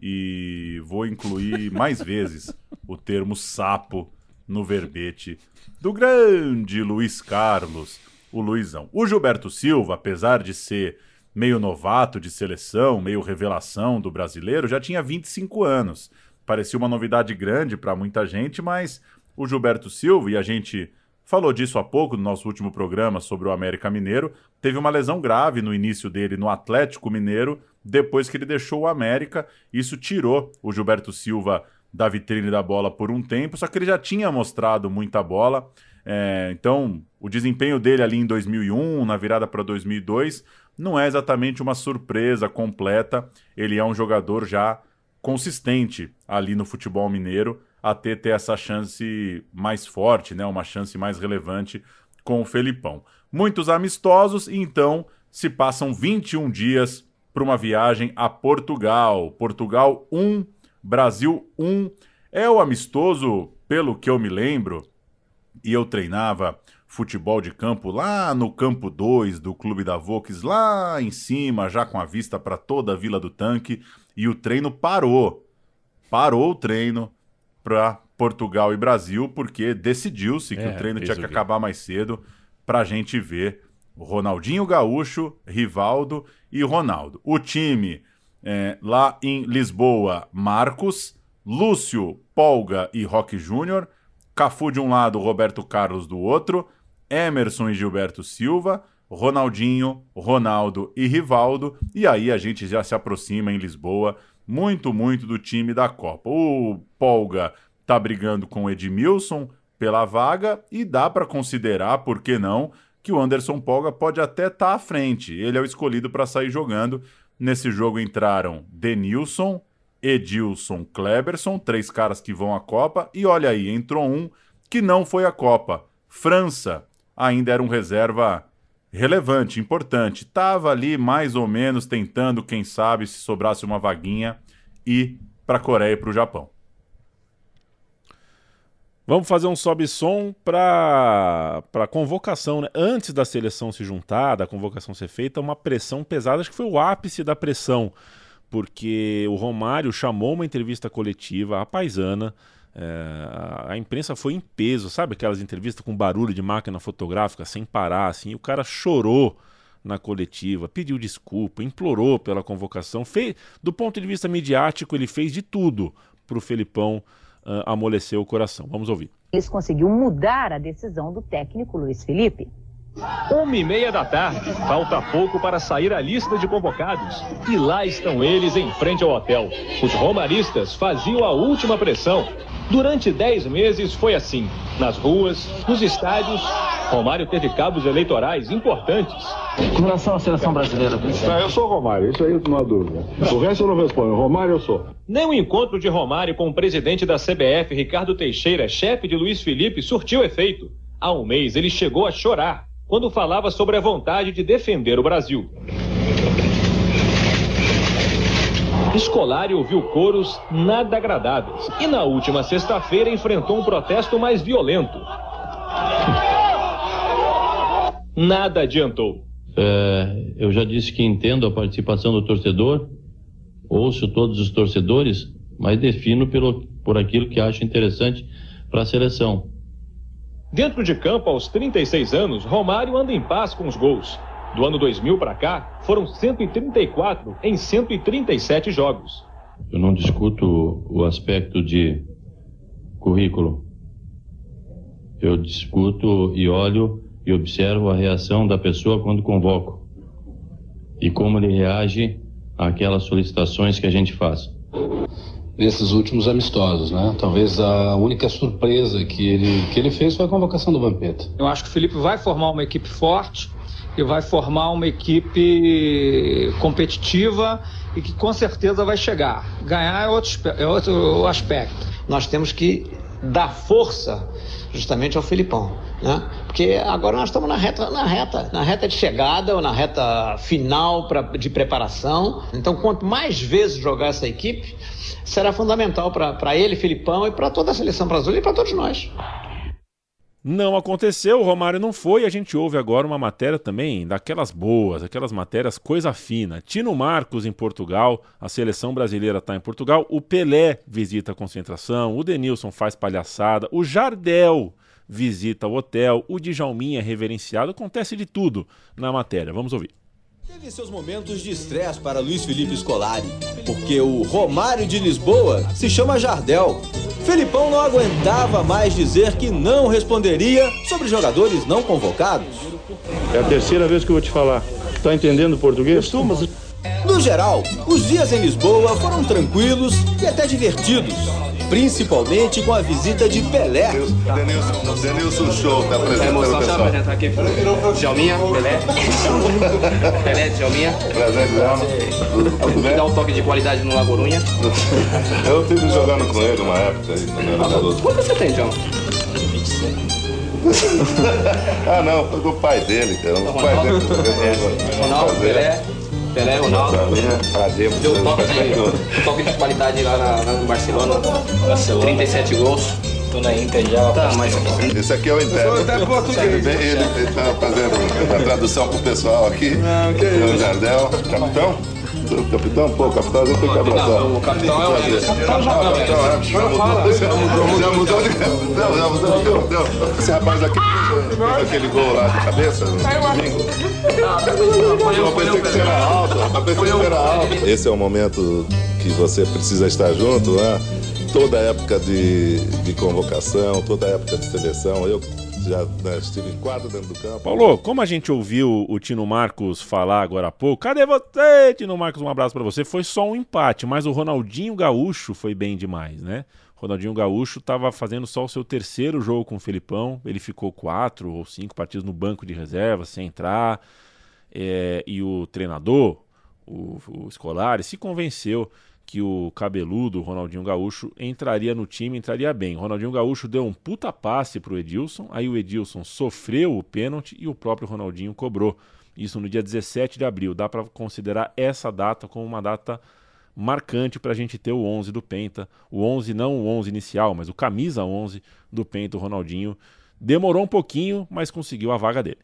e vou incluir mais vezes o termo sapo no verbete do grande Luiz Carlos, o Luizão. O Gilberto Silva, apesar de ser meio novato de seleção, meio revelação do brasileiro, já tinha 25 anos. Parecia uma novidade grande para muita gente, mas o Gilberto Silva, e a gente falou disso há pouco no nosso último programa sobre o América Mineiro. Teve uma lesão grave no início dele no Atlético Mineiro, depois que ele deixou o América. Isso tirou o Gilberto Silva da vitrine da bola por um tempo, só que ele já tinha mostrado muita bola. É, então, o desempenho dele ali em 2001, na virada para 2002, não é exatamente uma surpresa completa. Ele é um jogador já consistente ali no futebol mineiro até ter essa chance mais forte, né? uma chance mais relevante com o Felipão. Muitos amistosos, e então se passam 21 dias para uma viagem a Portugal. Portugal 1, Brasil 1. É o amistoso, pelo que eu me lembro, e eu treinava futebol de campo lá no campo 2 do Clube da Volks, lá em cima, já com a vista para toda a Vila do Tanque, e o treino parou. Parou o treino para Portugal e Brasil, porque decidiu-se que é, o treino tinha que acabar mais cedo para a gente ver o Ronaldinho Gaúcho, Rivaldo e Ronaldo. O time é, lá em Lisboa, Marcos, Lúcio, Polga e Roque Júnior, Cafu de um lado, Roberto Carlos do outro, Emerson e Gilberto Silva, Ronaldinho, Ronaldo e Rivaldo, e aí a gente já se aproxima em Lisboa muito, muito do time da Copa. O Polga tá brigando com o Edmilson pela vaga e dá para considerar, por que não, que o Anderson Polga pode até estar tá à frente. Ele é o escolhido para sair jogando. Nesse jogo entraram Denilson, Edilson, Kleberson, três caras que vão à Copa, e olha aí, entrou um que não foi à Copa. França ainda era um reserva relevante, importante. Tava ali mais ou menos tentando, quem sabe, se sobrasse uma vaguinha, ir para a Coreia e para o Japão. Vamos fazer um sobe-som para a convocação, né? Antes da seleção se juntar, da convocação ser feita, uma pressão pesada, acho que foi o ápice da pressão, porque o Romário chamou uma entrevista coletiva, a paisana, é, a imprensa foi em peso, sabe aquelas entrevistas com barulho de máquina fotográfica sem parar, assim, o cara chorou na coletiva, pediu desculpa, implorou pela convocação, fez, do ponto de vista midiático, ele fez de tudo para o Felipão uh, amolecer o coração. Vamos ouvir. Eles conseguiu mudar a decisão do técnico Luiz Felipe. Uma e meia da tarde, falta pouco para sair a lista de convocados. E lá estão eles em frente ao hotel. Os romaristas faziam a última pressão. Durante dez meses foi assim. Nas ruas, nos estádios, Romário teve cabos eleitorais importantes. Com relação à seleção brasileira, ah, eu sou Romário, isso aí não há dúvida. O resto eu não respondo. Romário eu sou. Nem o encontro de Romário com o presidente da CBF, Ricardo Teixeira, chefe de Luiz Felipe, surtiu efeito. Há um mês ele chegou a chorar quando falava sobre a vontade de defender o Brasil. Scolari ouviu coros nada agradáveis e na última sexta-feira enfrentou um protesto mais violento. Nada adiantou. É, eu já disse que entendo a participação do torcedor, ouço todos os torcedores, mas defino pelo, por aquilo que acho interessante para a seleção. Dentro de campo, aos 36 anos, Romário anda em paz com os gols. Do ano 2000 para cá, foram 134 em 137 jogos. Eu não discuto o aspecto de currículo. Eu discuto e olho e observo a reação da pessoa quando convoco e como ele reage àquelas solicitações que a gente faz nesses últimos amistosos, né? Talvez a única surpresa que ele, que ele fez foi a convocação do Vampeta. Eu acho que o Felipe vai formar uma equipe forte e vai formar uma equipe competitiva e que com certeza vai chegar. Ganhar é outro, é outro aspecto. Nós temos que dar força justamente ao Filipão, né? Porque agora nós estamos na reta, na reta, na reta de chegada ou na reta final pra, de preparação. Então, quanto mais vezes jogar essa equipe, será fundamental para ele, Filipão, e para toda a seleção brasileira e para todos nós. Não aconteceu, o Romário não foi. A gente ouve agora uma matéria também daquelas boas, aquelas matérias coisa fina. Tino Marcos em Portugal, a seleção brasileira está em Portugal. O Pelé visita a concentração, o Denilson faz palhaçada, o Jardel visita o hotel, o Djalminha é reverenciado. Acontece de tudo na matéria. Vamos ouvir. Teve seus momentos de estresse para Luiz Felipe Scolari, porque o Romário de Lisboa se chama Jardel. Felipão não aguentava mais dizer que não responderia sobre jogadores não convocados. É a terceira vez que eu vou te falar. Tá entendendo português? Estou, mas... No geral, os dias em Lisboa foram tranquilos e até divertidos principalmente com a visita de Pelé. Denilson, Denilson Show tá apresentando o pessoal. Apresentar aqui. Djalminha, Pelé. Pelé, Djalminha. Prazer, Djalma. Dá um toque de qualidade no Lagorunha. Eu tive jogando com ele uma época aí, também. Quanto você tem, Djalma? 25. ah não, foi com o pai dele, cara. O pai dele. Ronaldo, Pelé. Pelé, Ronaldo. Prazer, Deu um toque de, toque de qualidade lá, na, lá no Barcelona. Barcelona. 37 gols. Tô na Inter já. Tá, mas... Esse aqui é o interno. Ele, ele, ele tá fazendo a tradução pro pessoal aqui. Não, que é isso. O Jardel, capitão. Capitão, pô, capitão tenho que abraçar. O capitão é o Anderson. Capitão é. Já mudou de. Não, já mudou de. Esse rapaz aqui fez aquele gol lá de cabeça no domingo. Eu pensei que era alto, eu pensei que era alto. Esse é o momento que você precisa estar junto, né? toda época de, de convocação, toda época de seleção. Eu já né, estive em quadro dentro do campo. Paulo, como a gente ouviu o Tino Marcos falar agora há pouco, cadê você, Tino Marcos? Um abraço para você. Foi só um empate, mas o Ronaldinho Gaúcho foi bem demais, né? Ronaldinho Gaúcho estava fazendo só o seu terceiro jogo com o Felipão. Ele ficou quatro ou cinco partidos no banco de reserva, sem entrar. É, e o treinador, o, o se convenceu que o cabeludo Ronaldinho Gaúcho entraria no time, entraria bem. O Ronaldinho Gaúcho deu um puta passe pro Edilson, aí o Edilson sofreu o pênalti e o próprio Ronaldinho cobrou. Isso no dia 17 de abril. Dá para considerar essa data como uma data marcante para a gente ter o 11 do Penta. O 11 não o 11 inicial, mas o camisa 11 do Penta, o Ronaldinho. Demorou um pouquinho, mas conseguiu a vaga dele.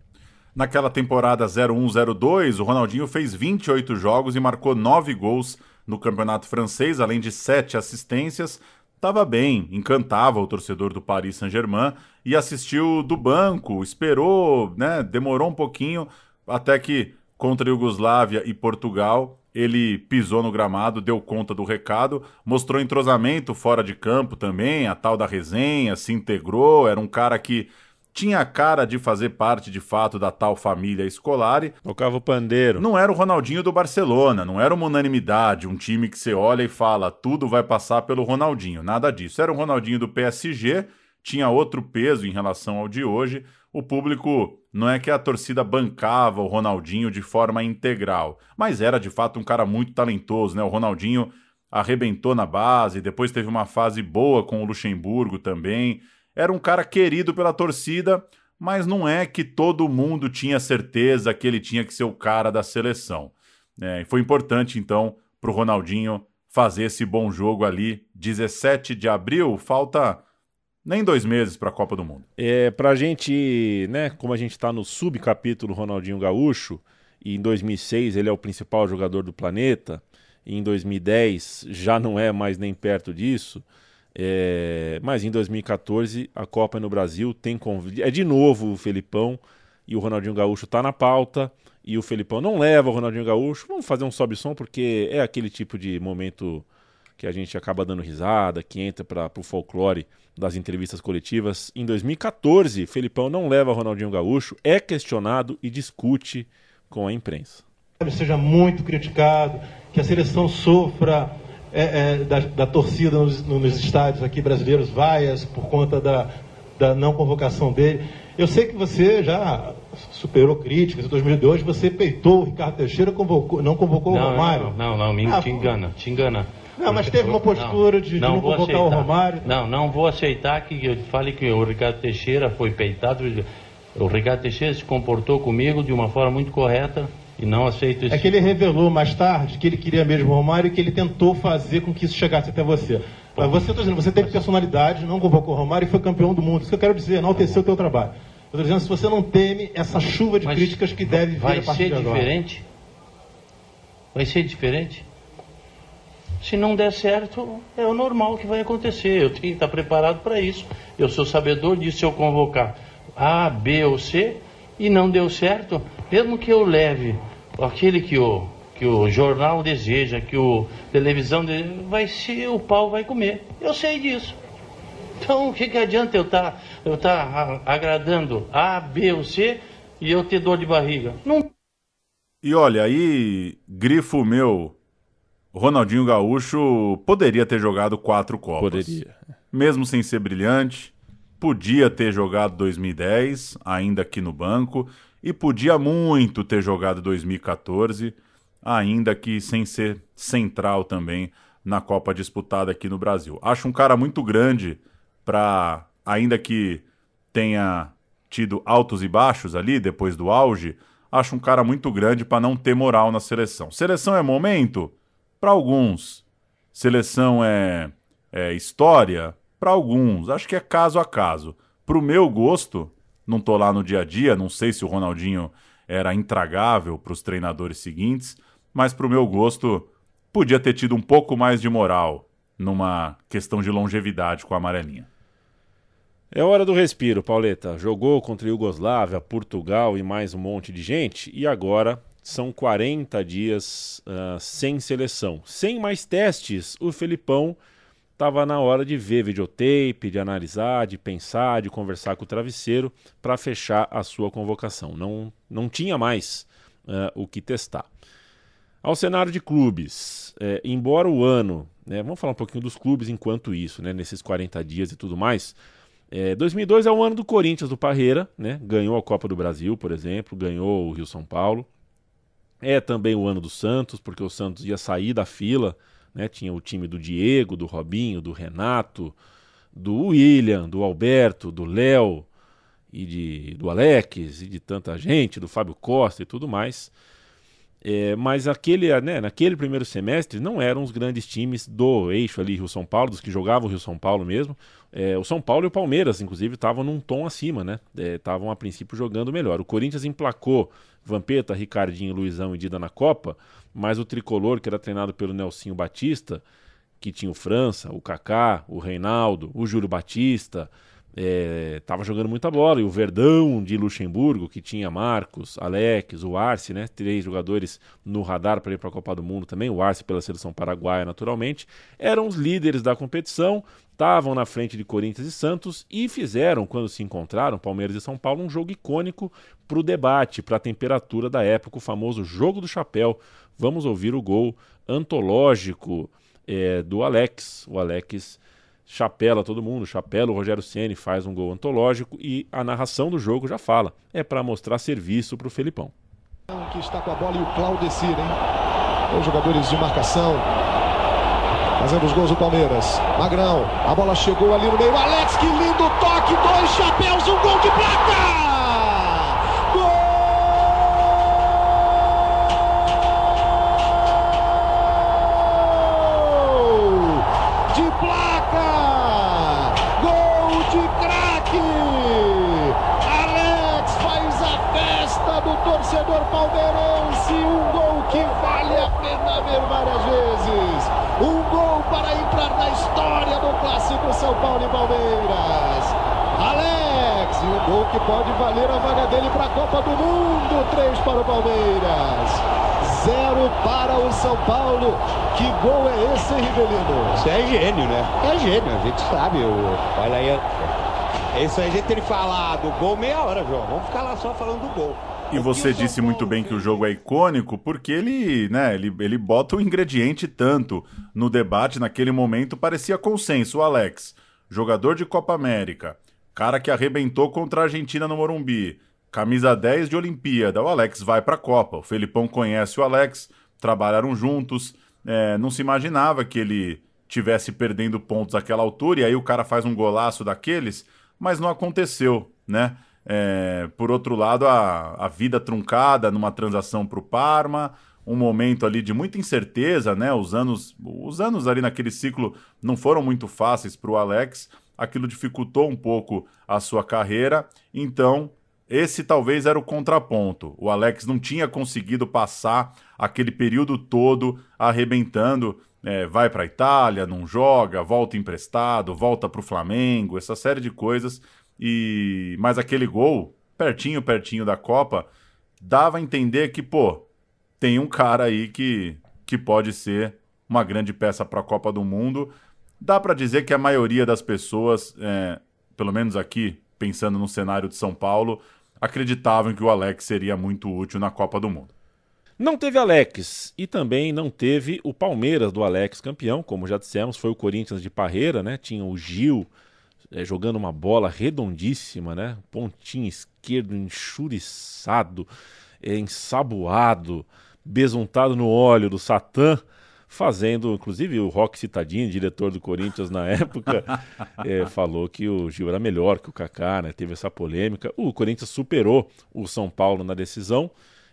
Naquela temporada 01-02, o Ronaldinho fez 28 jogos e marcou 9 gols no campeonato francês, além de sete assistências. Estava bem, encantava o torcedor do Paris Saint-Germain e assistiu do banco, esperou, né, demorou um pouquinho até que contra a Iugoslávia e Portugal ele pisou no gramado, deu conta do recado, mostrou entrosamento fora de campo também, a tal da resenha, se integrou, era um cara que tinha cara de fazer parte de fato da tal família escolar. Tocava o pandeiro. Não era o Ronaldinho do Barcelona, não era uma unanimidade, um time que você olha e fala tudo vai passar pelo Ronaldinho, nada disso. Era o Ronaldinho do PSG, tinha outro peso em relação ao de hoje. O público não é que a torcida bancava o Ronaldinho de forma integral, mas era de fato um cara muito talentoso, né? O Ronaldinho arrebentou na base, depois teve uma fase boa com o Luxemburgo também era um cara querido pela torcida, mas não é que todo mundo tinha certeza que ele tinha que ser o cara da seleção. É, foi importante, então, para o Ronaldinho fazer esse bom jogo ali, 17 de abril, falta nem dois meses para a Copa do Mundo. É, para a gente, né, como a gente está no subcapítulo Ronaldinho Gaúcho, e em 2006 ele é o principal jogador do planeta, e em 2010 já não é mais nem perto disso, é, mas em 2014 a Copa é no Brasil tem convite. É de novo o Felipão e o Ronaldinho Gaúcho tá na pauta. E o Felipão não leva o Ronaldinho Gaúcho. Vamos fazer um sobe-som porque é aquele tipo de momento que a gente acaba dando risada, que entra para o folclore das entrevistas coletivas. Em 2014, Felipão não leva o Ronaldinho Gaúcho, é questionado e discute com a imprensa. Seja muito criticado, que a seleção sofra é, é, da, da, torcida nos, nos, estádios aqui brasileiros, vaias por conta da, da não convocação dele. Eu sei que você já superou críticas. Em 2002 você peitou o Ricardo Teixeira, convocou, não convocou não, o Romário. Não, não, não me, ah, te engana, te engana. Não, mas teve uma postura não, de, de não, não convocar aceitar. o Romário. Não, não vou aceitar que eu fale que o Ricardo Teixeira foi peitado. O Ricardo Teixeira se comportou comigo de uma forma muito correta, e não aceito isso. É que ele revelou mais tarde que ele queria mesmo o Romário e que ele tentou fazer com que isso chegasse até você. Mas você, dizendo, você teve personalidade, não convocou o Romário e foi campeão do mundo. Isso que eu quero dizer, enalteceu o teu trabalho. Eu estou dizendo, se você não teme essa chuva de Mas críticas que deve vir vai a partir ser de agora. diferente? Vai ser diferente? Se não der certo, é o normal que vai acontecer. Eu tenho que estar preparado para isso. Eu sou sabedor disso. Se eu convocar A, B ou C e não deu certo, mesmo que eu leve aquele que o, que o jornal deseja, que o televisão deseja, vai ser, o pau vai comer. Eu sei disso. Então, o que, que adianta eu estar tá, eu tá agradando A, B ou C e eu ter dor de barriga? Não. E olha, aí, grifo meu, Ronaldinho Gaúcho poderia ter jogado quatro Copas. Poderia. Mesmo sem ser brilhante, podia ter jogado 2010, ainda aqui no banco, e podia muito ter jogado 2014, ainda que sem ser central também na Copa disputada aqui no Brasil. Acho um cara muito grande para, ainda que tenha tido altos e baixos ali depois do auge, acho um cara muito grande para não ter moral na seleção. Seleção é momento para alguns, seleção é, é história para alguns. Acho que é caso a caso. Para o meu gosto, não tô lá no dia a dia, não sei se o Ronaldinho era intragável para os treinadores seguintes, mas para o meu gosto podia ter tido um pouco mais de moral numa questão de longevidade com a amarelinha. É hora do respiro, Pauleta. Jogou contra a Iugoslávia, Portugal e mais um monte de gente, e agora são 40 dias uh, sem seleção. Sem mais testes, o Felipão estava na hora de ver videotape, de analisar, de pensar, de conversar com o travesseiro para fechar a sua convocação. Não, não tinha mais uh, o que testar. Ao cenário de clubes, é, embora o ano, né, vamos falar um pouquinho dos clubes enquanto isso, né, nesses 40 dias e tudo mais. É, 2002 é o ano do Corinthians, do Parreira, né, ganhou a Copa do Brasil, por exemplo, ganhou o Rio São Paulo. É também o ano do Santos, porque o Santos ia sair da fila, né, tinha o time do Diego, do Robinho, do Renato, do William, do Alberto, do Léo e de, do Alex e de tanta gente, do Fábio Costa e tudo mais. É, mas aquele, né, naquele primeiro semestre não eram os grandes times do eixo ali, Rio São Paulo, dos que jogavam Rio São Paulo mesmo. É, o São Paulo e o Palmeiras, inclusive, estavam num tom acima, né? Estavam é, a princípio jogando melhor. O Corinthians emplacou Vampeta, Ricardinho, Luizão e Dida na Copa, mas o tricolor, que era treinado pelo Nelsinho Batista, que tinha o França, o Kaká, o Reinaldo, o Júlio Batista, estava é, jogando muita bola. E o Verdão de Luxemburgo, que tinha Marcos, Alex, o Arce, né? Três jogadores no radar para ir para a Copa do Mundo também. O Arce pela seleção paraguaia, naturalmente. Eram os líderes da competição, estavam na frente de Corinthians e Santos e fizeram, quando se encontraram, Palmeiras e São Paulo, um jogo icônico para o debate, para a temperatura da época, o famoso jogo do chapéu. Vamos ouvir o gol antológico é, do Alex. O Alex chapela todo mundo, chapela o Rogério Ceni faz um gol antológico e a narração do jogo já fala, é para mostrar serviço para o Felipão. Que está com a bola e o Claudecir, hein? Os jogadores de marcação fazendo os gols do Palmeiras. Magrão, a bola chegou ali no meio. Alex, que lindo toque, dois chapéus, um gol de placa! São Paulo e Palmeiras. Alex, e um gol que pode valer a vaga dele para a Copa do Mundo. Três para o Palmeiras. Zero para o São Paulo. Que gol é esse, Rivelino? Isso é gênio, né? É gênio, a gente sabe. Olha aí. É isso aí, a gente tem que falar do gol meia hora, João. Vamos ficar lá só falando do gol. E você disse muito bem que o jogo é icônico porque ele, né, ele, ele bota o ingrediente tanto no debate naquele momento parecia consenso, o Alex, jogador de Copa América, cara que arrebentou contra a Argentina no Morumbi, camisa 10 de Olimpíada, o Alex vai para a Copa. O Felipão conhece o Alex, trabalharam juntos, é, não se imaginava que ele tivesse perdendo pontos àquela altura e aí o cara faz um golaço daqueles, mas não aconteceu, né? É, por outro lado, a, a vida truncada numa transação para o Parma, um momento ali de muita incerteza, né? Os anos, os anos ali naquele ciclo não foram muito fáceis para o Alex, aquilo dificultou um pouco a sua carreira, então esse talvez era o contraponto. O Alex não tinha conseguido passar aquele período todo arrebentando. É, vai para a Itália, não joga, volta emprestado, volta para o Flamengo, essa série de coisas e mas aquele gol, pertinho, pertinho da Copa, dava a entender que, pô, tem um cara aí que, que pode ser uma grande peça para a Copa do Mundo. Dá para dizer que a maioria das pessoas, é, pelo menos aqui, pensando no cenário de São Paulo, acreditavam que o Alex seria muito útil na Copa do Mundo. Não teve Alex e também não teve o Palmeiras do Alex campeão, como já dissemos, foi o Corinthians de Parreira, né? Tinha o Gil, é, jogando uma bola redondíssima, né? Pontinho esquerdo enxuriçado, é, ensaboado, besuntado no óleo do Satã, fazendo, inclusive o Rock Citadini, diretor do Corinthians na época, é, falou que o Gil era melhor que o Kaká, né? Teve essa polêmica. O Corinthians superou o São Paulo na decisão.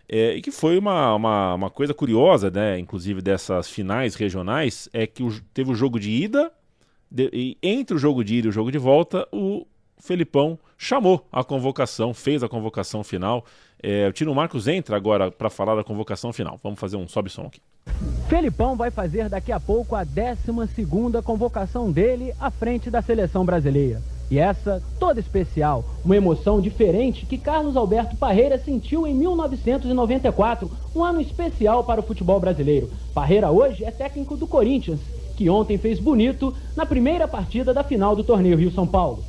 É, e que foi uma, uma, uma, coisa curiosa, né? Inclusive dessas finais regionais, é que o, teve o jogo de ida de, e entre o jogo de ida e o jogo de volta, o Felipão chamou a convocação, fez a convocação final. É, o Tino Marcos entra agora para falar da convocação final. Vamos fazer um sobe som aqui. Felipão vai fazer daqui a pouco a 12 convocação dele à frente da seleção brasileira. E essa, toda especial, uma emoção diferente que Carlos Alberto Parreira sentiu em 1994, um ano especial para o futebol brasileiro. Parreira hoje é técnico do Corinthians que ontem fez bonito na primeira partida da final do torneio Rio-São Paulo.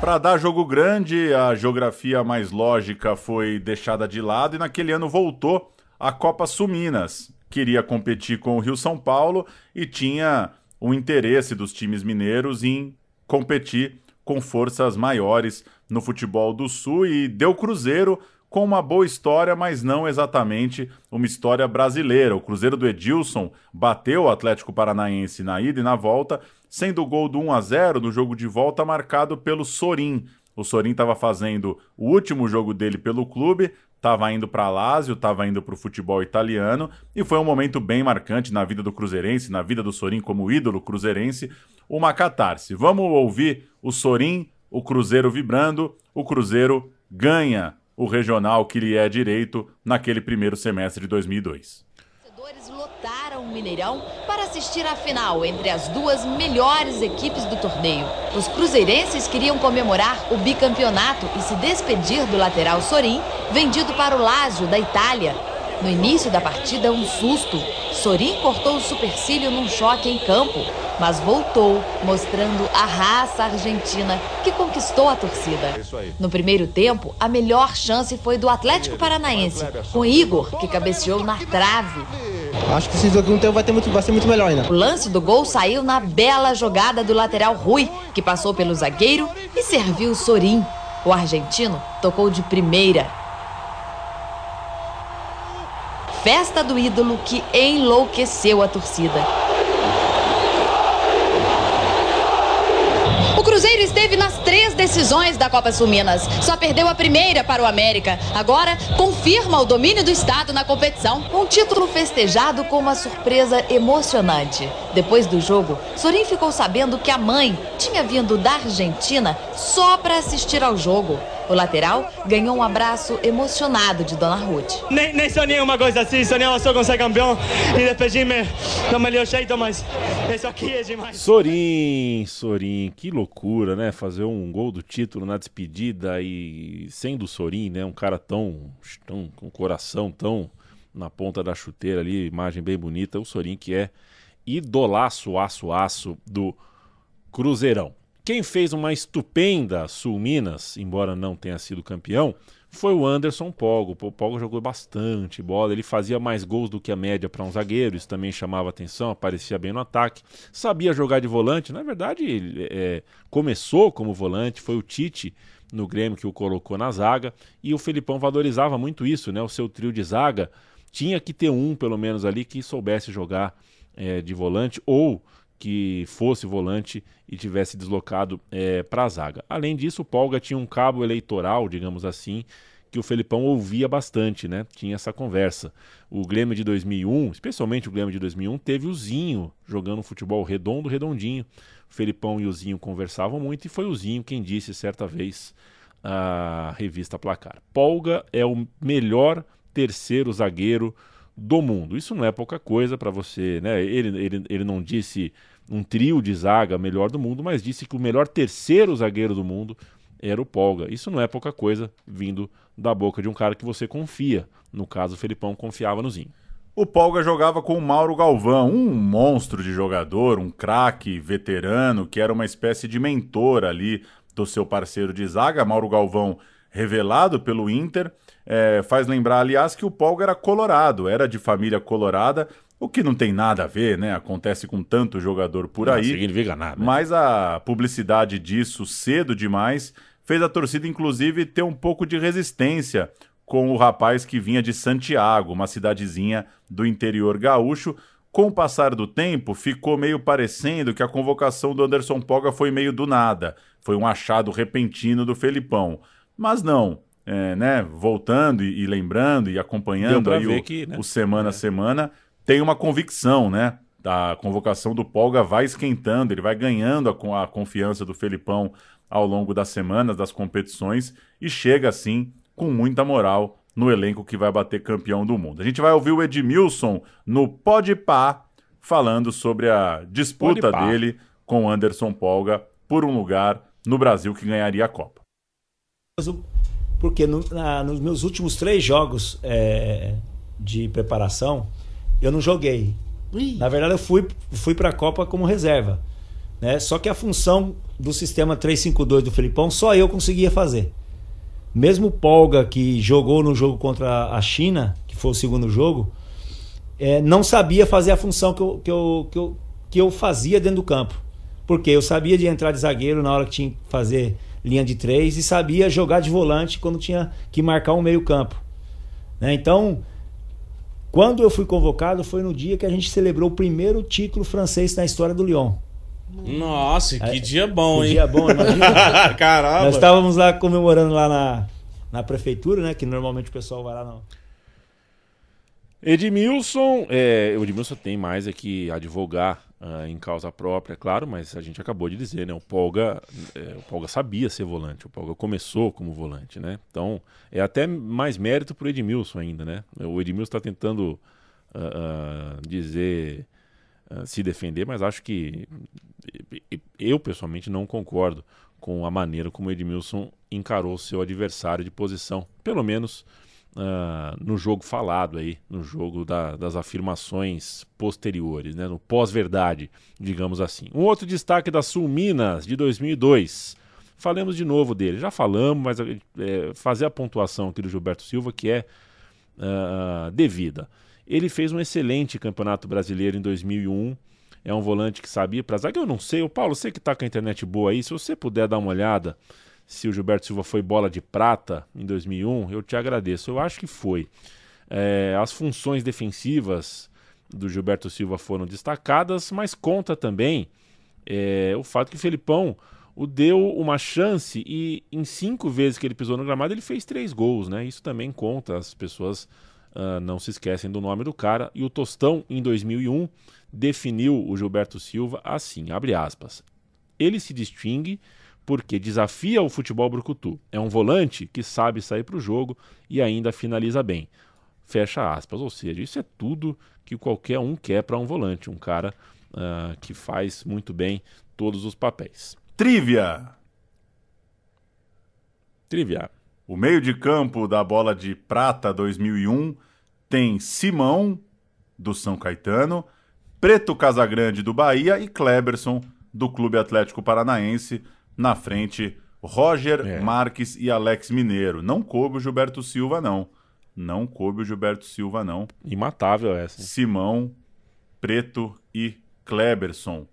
Para dar jogo grande, a geografia mais lógica foi deixada de lado e naquele ano voltou a Copa Suminas. Queria competir com o Rio São Paulo e tinha o interesse dos times mineiros em competir com forças maiores no futebol do Sul e deu Cruzeiro com uma boa história, mas não exatamente uma história brasileira. O Cruzeiro do Edilson bateu o Atlético Paranaense na ida e na volta, sendo o gol do 1 a 0 no jogo de volta marcado pelo Sorin. O Sorin estava fazendo o último jogo dele pelo clube, estava indo para Lazio, estava indo para o futebol italiano e foi um momento bem marcante na vida do Cruzeirense, na vida do Sorin como ídolo cruzeirense, uma catarse. Vamos ouvir o Sorin, o Cruzeiro vibrando, o Cruzeiro ganha o regional que lhe é direito naquele primeiro semestre de 2002. Torcedores lotaram o Mineirão para assistir à final entre as duas melhores equipes do torneio. Os cruzeirenses queriam comemorar o bicampeonato e se despedir do lateral Sorin, vendido para o Lazio da Itália. No início da partida, um susto. Sorin cortou o supercílio num choque em campo mas voltou, mostrando a raça argentina que conquistou a torcida. No primeiro tempo, a melhor chance foi do Atlético Paranaense, com Igor, que cabeceou na trave. Acho que esse segundo tempo vai, ter muito, vai ser muito melhor ainda. O lance do gol saiu na bela jogada do lateral Rui, que passou pelo zagueiro e serviu o Sorin. O argentino tocou de primeira. Festa do ídolo que enlouqueceu a torcida. Cruzeiro esteve nas três decisões da Copa Sul-Minas. Só perdeu a primeira para o América. Agora confirma o domínio do Estado na competição. Um título festejado com uma surpresa emocionante. Depois do jogo, Sorin ficou sabendo que a mãe tinha vindo da Argentina só para assistir ao jogo. O lateral ganhou um abraço emocionado de Dona Ruth. Nem, nem sonhei uma coisa assim, sonhava só com ser campeão e despedir-me do melhor jeito, mas isso aqui é demais. Sorin, Sorin, que loucura, né? Fazer um gol do título na despedida e sendo Sorin, né? Um cara tão, tão com coração tão na ponta da chuteira ali, imagem bem bonita. O Sorin que é idolaço, aço, aço do Cruzeirão. Quem fez uma estupenda Sul Minas, embora não tenha sido campeão, foi o Anderson Pogo. O Pogo jogou bastante bola, ele fazia mais gols do que a média para um zagueiro, isso também chamava atenção, aparecia bem no ataque. Sabia jogar de volante, na verdade, ele é, começou como volante, foi o Tite no Grêmio que o colocou na zaga, e o Felipão valorizava muito isso, né? O seu trio de zaga tinha que ter um, pelo menos, ali que soubesse jogar é, de volante ou que fosse volante e tivesse deslocado é, para a zaga. Além disso, o Polga tinha um cabo eleitoral, digamos assim, que o Felipão ouvia bastante, né? Tinha essa conversa. O Grêmio de 2001, especialmente o Grêmio de 2001, teve o Zinho jogando futebol redondo, redondinho. O Felipão e o Zinho conversavam muito e foi o Zinho quem disse certa vez à revista Placar. Polga é o melhor terceiro zagueiro do mundo. Isso não é pouca coisa para você, né? Ele, ele, ele não disse um trio de zaga melhor do mundo, mas disse que o melhor terceiro zagueiro do mundo era o Polga. Isso não é pouca coisa vindo da boca de um cara que você confia. No caso, o Felipão confiava no Zinho. O Polga jogava com o Mauro Galvão, um monstro de jogador, um craque veterano, que era uma espécie de mentor ali do seu parceiro de zaga. Mauro Galvão, revelado pelo Inter, é, faz lembrar, aliás, que o Polga era colorado, era de família colorada, o que não tem nada a ver, né? Acontece com tanto jogador por não aí. significa nada. Mas a publicidade disso cedo demais fez a torcida, inclusive, ter um pouco de resistência com o rapaz que vinha de Santiago, uma cidadezinha do interior gaúcho. Com o passar do tempo, ficou meio parecendo que a convocação do Anderson Polga foi meio do nada. Foi um achado repentino do Felipão. Mas não, é, né, voltando e, e, lembrando e acompanhando aí o, que, né? o, semana a é. semana, tem uma convicção, né? A convocação do Polga vai esquentando, ele vai ganhando a, a confiança do Felipão ao longo das semanas, das competições, e chega assim com muita moral no elenco que vai bater campeão do mundo. A gente vai ouvir o Edmilson no Pode Pá falando sobre a disputa dele com Anderson Polga por um lugar no Brasil que ganharia a Copa porque no, na, nos meus últimos três jogos é, de preparação eu não joguei Na verdade, eu fui, fui para a Copa como reserva. Né? Só que a função do sistema 352 do Felipão, só eu conseguia fazer. Mesmo o Polga, que jogou no jogo contra a China, que foi o segundo jogo, é, não sabia fazer a função que eu, que, eu, que, eu, que eu fazia dentro do campo. Porque eu sabia de entrar de zagueiro na hora que tinha que fazer linha de três e sabia jogar de volante quando tinha que marcar um meio campo. Né? Então, quando eu fui convocado foi no dia que a gente celebrou o primeiro título francês na história do Lyon. Nossa, que dia bom, que hein? dia bom, imagina. Caramba. Nós estávamos lá comemorando lá na, na prefeitura, né? Que normalmente o pessoal vai lá não. Edmilson, é, o Edmilson tem mais aqui advogar uh, em causa própria, claro, mas a gente acabou de dizer, né? O Polga, é, o Polga sabia ser volante, o Polga começou como volante, né? Então é até mais mérito pro Edmilson ainda, né? O Edmilson está tentando uh, uh, dizer, se defender, mas acho que eu pessoalmente não concordo com a maneira como o Edmilson encarou seu adversário de posição, pelo menos uh, no jogo falado aí, no jogo da, das afirmações posteriores, né, no pós-verdade, digamos assim. Um outro destaque da Sul Minas de 2002. Falemos de novo dele, já falamos, mas é, fazer a pontuação aqui do Gilberto Silva que é uh, devida. Ele fez um excelente campeonato brasileiro em 2001 é um volante que sabia para zaga. Eu não sei, o Paulo, você que está com a internet boa aí, se você puder dar uma olhada se o Gilberto Silva foi bola de prata em 2001, eu te agradeço. Eu acho que foi. É, as funções defensivas do Gilberto Silva foram destacadas, mas conta também é, o fato que o Felipão o deu uma chance e em cinco vezes que ele pisou no gramado ele fez três gols, né? Isso também conta, as pessoas uh, não se esquecem do nome do cara. E o Tostão, em 2001, definiu o Gilberto Silva assim, abre aspas, ele se distingue porque desafia o futebol brucutu. É um volante que sabe sair para o jogo e ainda finaliza bem. Fecha aspas. Ou seja, isso é tudo que qualquer um quer para um volante, um cara uh, que faz muito bem todos os papéis. Trivia. Trivia. O meio de campo da bola de prata 2001 tem Simão, do São Caetano, Preto Casagrande, do Bahia e Kleberson, do Clube Atlético Paranaense. Na frente, Roger é. Marques e Alex Mineiro. Não coube o Gilberto Silva, não. Não coube o Gilberto Silva, não. Imatável essa. Simão, Preto e Kleberson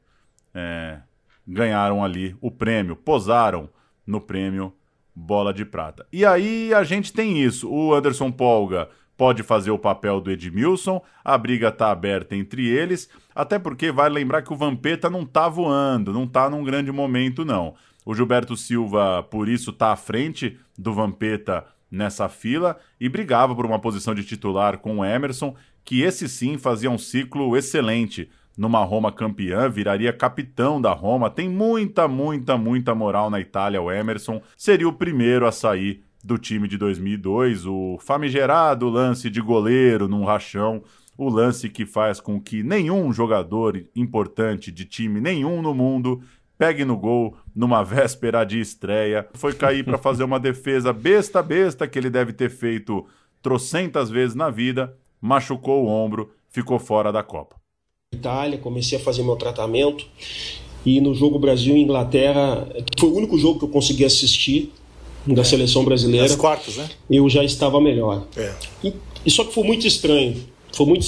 é, ganharam ali o prêmio, posaram no prêmio Bola de Prata. E aí a gente tem isso. O Anderson Polga pode fazer o papel do Edmilson, a briga está aberta entre eles, até porque vai lembrar que o Vampeta não está voando, não está num grande momento, não. O Gilberto Silva, por isso, está à frente do Vampeta nessa fila e brigava por uma posição de titular com o Emerson, que esse sim fazia um ciclo excelente numa Roma campeã, viraria capitão da Roma. Tem muita, muita, muita moral na Itália. O Emerson seria o primeiro a sair do time de 2002, o famigerado lance de goleiro num rachão, o lance que faz com que nenhum jogador importante de time nenhum no mundo pegue no gol numa véspera de estreia. Foi cair para fazer uma defesa besta besta que ele deve ter feito trocentas vezes na vida, machucou o ombro, ficou fora da Copa. Itália, comecei a fazer meu tratamento e no jogo Brasil e Inglaterra foi o único jogo que eu consegui assistir da é. seleção brasileira. As quartas, né? Eu já estava melhor. É. E, e só que foi muito estranho. Foi muito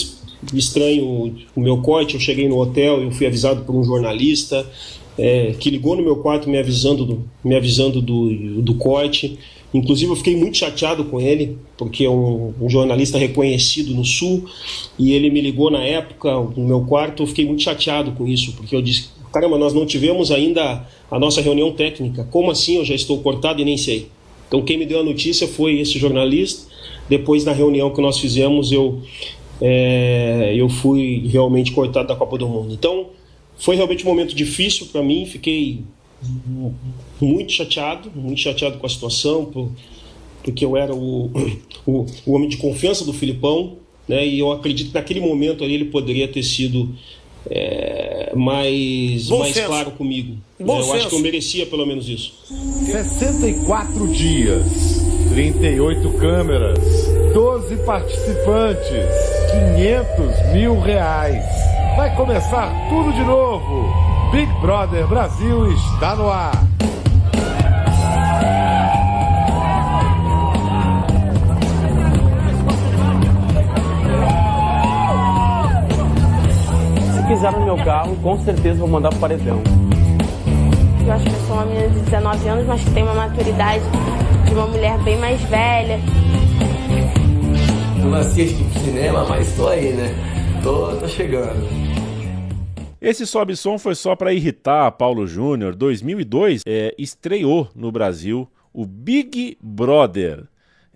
estranho o meu corte. Eu cheguei no hotel, eu fui avisado por um jornalista é, que ligou no meu quarto me avisando do, me avisando do, do corte. Inclusive, eu fiquei muito chateado com ele, porque é um, um, jornalista reconhecido no Sul, e ele me ligou na época no meu quarto. Eu fiquei muito chateado com isso, porque eu disse: caramba, nós não tivemos ainda a nossa reunião técnica. Como assim eu já estou cortado e nem sei? Então, quem me deu a notícia foi esse jornalista. Depois, na reunião que nós fizemos, eu, é, eu fui realmente cortado da Copa do Mundo. Então, foi realmente um momento difícil para mim, fiquei muito chateado, muito chateado com a situação, porque eu era o, o, o homem de confiança do Filipão, né? E eu acredito que naquele momento ali ele poderia ter sido é, mais, mais claro comigo. Bom eu senso. acho que eu merecia pelo menos isso. 64 dias, 38 câmeras, 12 participantes, 500 mil reais. Vai começar tudo de novo. Big Brother Brasil está no ar. Se pisar no meu carro, com certeza vou mandar pro paredão. Eu acho que eu sou uma menina de 19 anos, mas que tem uma maturidade de uma mulher bem mais velha. Não assisto pro cinema, mas tô aí, né? Tô, tô chegando. Esse sobe som foi só para irritar Paulo Júnior. 2002 é, estreou no Brasil o Big Brother.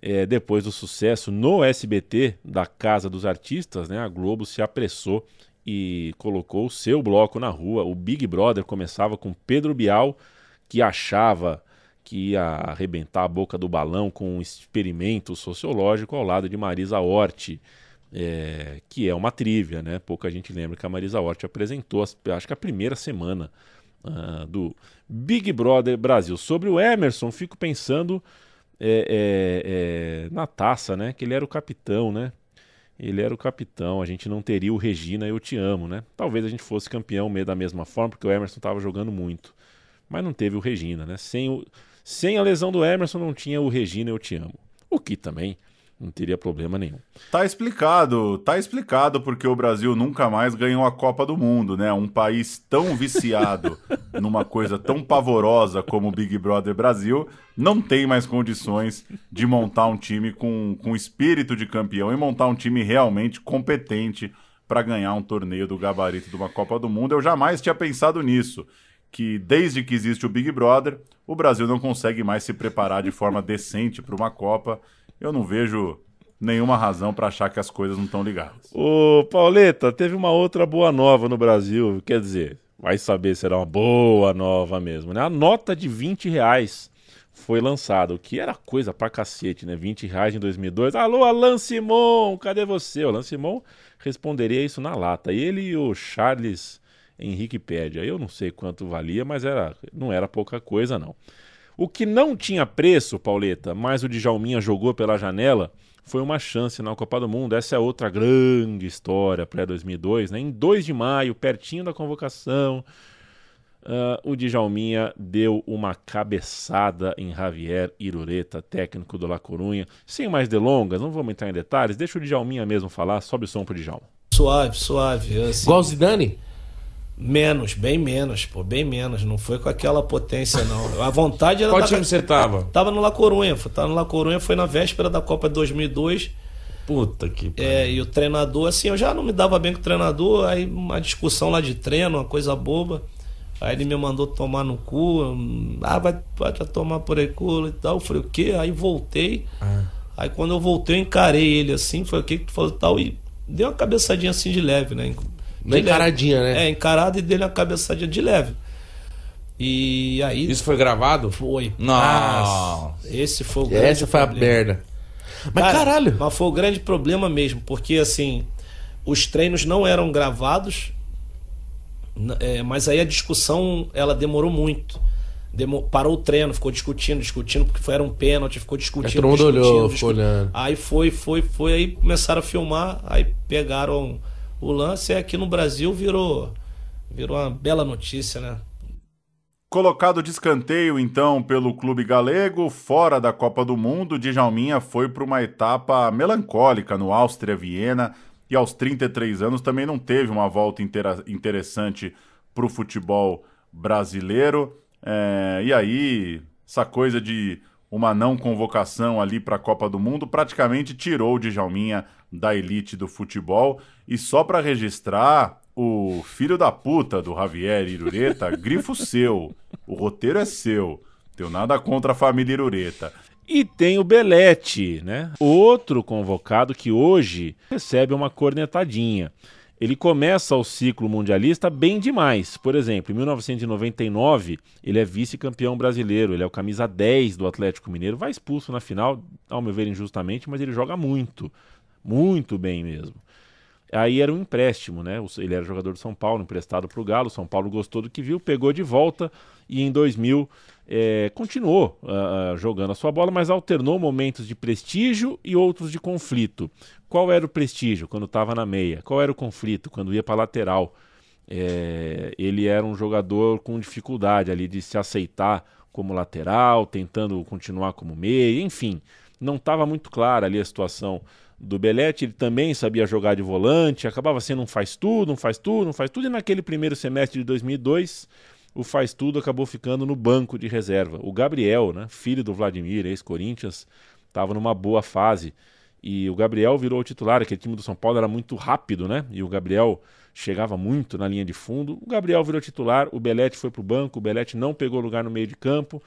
É, depois do sucesso no SBT da Casa dos Artistas, né, a Globo se apressou e colocou o seu bloco na rua. O Big Brother começava com Pedro Bial, que achava que ia arrebentar a boca do balão com um experimento sociológico ao lado de Marisa Hort, é, que é uma trívia, né? Pouca gente lembra que a Marisa Hort apresentou, acho que a primeira semana uh, do Big Brother Brasil. Sobre o Emerson, fico pensando é, é, é, na taça, né? Que ele era o capitão, né? Ele era o capitão, a gente não teria o Regina Eu Te Amo, né? Talvez a gente fosse campeão da mesma forma, porque o Emerson estava jogando muito. Mas não teve o Regina, né? Sem, o, sem a lesão do Emerson não tinha o Regina Eu Te Amo. O que também não teria problema nenhum. Tá explicado, tá explicado porque o Brasil nunca mais ganhou a Copa do Mundo, né? Um país tão viciado numa coisa tão pavorosa como o Big Brother Brasil não tem mais condições de montar um time com, com espírito de campeão e montar um time realmente competente para ganhar um torneio do gabarito de uma Copa do Mundo. Eu jamais tinha pensado nisso. Que desde que existe o Big Brother, o Brasil não consegue mais se preparar de forma decente para uma Copa eu não vejo nenhuma razão para achar que as coisas não estão ligadas. Ô, Pauleta, teve uma outra boa nova no Brasil, quer dizer, vai saber se era uma boa nova mesmo, né? A nota de 20 reais foi lançada, o que era coisa pra cacete, né? 20 reais em 2002. Alô, Alan Simon, cadê você? O Alan Simon responderia isso na lata. Ele e o Charles Henrique Pédia. Eu não sei quanto valia, mas era, não era pouca coisa, não. O que não tinha preço, Pauleta, mas o Djalminha jogou pela janela, foi uma chance na Copa do Mundo. Essa é outra grande história pré-2002. Né? Em 2 de maio, pertinho da convocação, uh, o Djalminha deu uma cabeçada em Javier Irureta, técnico do La Corunha. Sem mais delongas, não vamos entrar em detalhes, deixa o Djalminha mesmo falar, sobe o som pro Djalma. Suave, suave. Assim. Igual o Zidane? Menos, bem menos, pô, bem menos. Não foi com aquela potência, não. A vontade era. Qual da... time você tava? Tava no La Corunha. Tava no La Corunha, foi na véspera da Copa de 2002. Puta que pariu. É, e o treinador, assim, eu já não me dava bem com o treinador. Aí uma discussão lá de treino, uma coisa boba. Aí ele me mandou tomar no cu. Ah, vai, vai tomar por aí cu e tal. Eu falei, o quê? Aí voltei. Ah. Aí quando eu voltei, eu encarei ele assim. Foi o que que tu falou tal. E deu uma cabeçadinha assim de leve, né? Uma encaradinha, né? É, encarada e dele uma cabeçadinha de leve. E aí. Isso foi gravado? Foi. Nossa. Esse foi o grande Essa foi problema. a merda. Mas Cara, caralho. Mas foi o grande problema mesmo, porque assim, os treinos não eram gravados, é, mas aí a discussão ela demorou muito. Demor parou o treino, ficou discutindo, discutindo, porque foi, era um pênalti, ficou discutindo. todo mundo discutindo, olhou, ficou olhando. Aí foi, foi, foi, aí começaram a filmar, aí pegaram o lance é que no Brasil virou, virou uma bela notícia, né? Colocado de escanteio, então, pelo clube galego, fora da Copa do Mundo, Djalminha foi para uma etapa melancólica no Áustria Viena e aos 33 anos também não teve uma volta interessante para o futebol brasileiro. É, e aí, essa coisa de uma não convocação ali para a Copa do Mundo praticamente tirou o Djalminha da elite do futebol. E só para registrar, o filho da puta do Javier Irureta, grifo seu. O roteiro é seu. Tenho nada contra a família Irureta. E tem o Belete, né? Outro convocado que hoje recebe uma cornetadinha ele começa o ciclo mundialista bem demais. Por exemplo, em 1999, ele é vice-campeão brasileiro, ele é o camisa 10 do Atlético Mineiro, vai expulso na final, ao meu ver injustamente, mas ele joga muito, muito bem mesmo. Aí era um empréstimo, né? Ele era jogador de São Paulo, emprestado para o Galo. São Paulo gostou do que viu, pegou de volta e em 2000 é, continuou uh, jogando a sua bola, mas alternou momentos de prestígio e outros de conflito. Qual era o prestígio quando estava na meia? Qual era o conflito quando ia para lateral? É, ele era um jogador com dificuldade ali de se aceitar como lateral, tentando continuar como meia, enfim, não estava muito clara ali a situação do Belete. Ele também sabia jogar de volante, acabava sendo um faz tudo, um faz tudo, um faz tudo, e naquele primeiro semestre de 2002 o faz tudo acabou ficando no banco de reserva. O Gabriel, né, filho do Vladimir, ex-Corinthians, estava numa boa fase. E o Gabriel virou o titular, aquele time do São Paulo era muito rápido, né? E o Gabriel chegava muito na linha de fundo. O Gabriel virou titular, o Belete foi para o banco, o Belete não pegou lugar no meio de campo.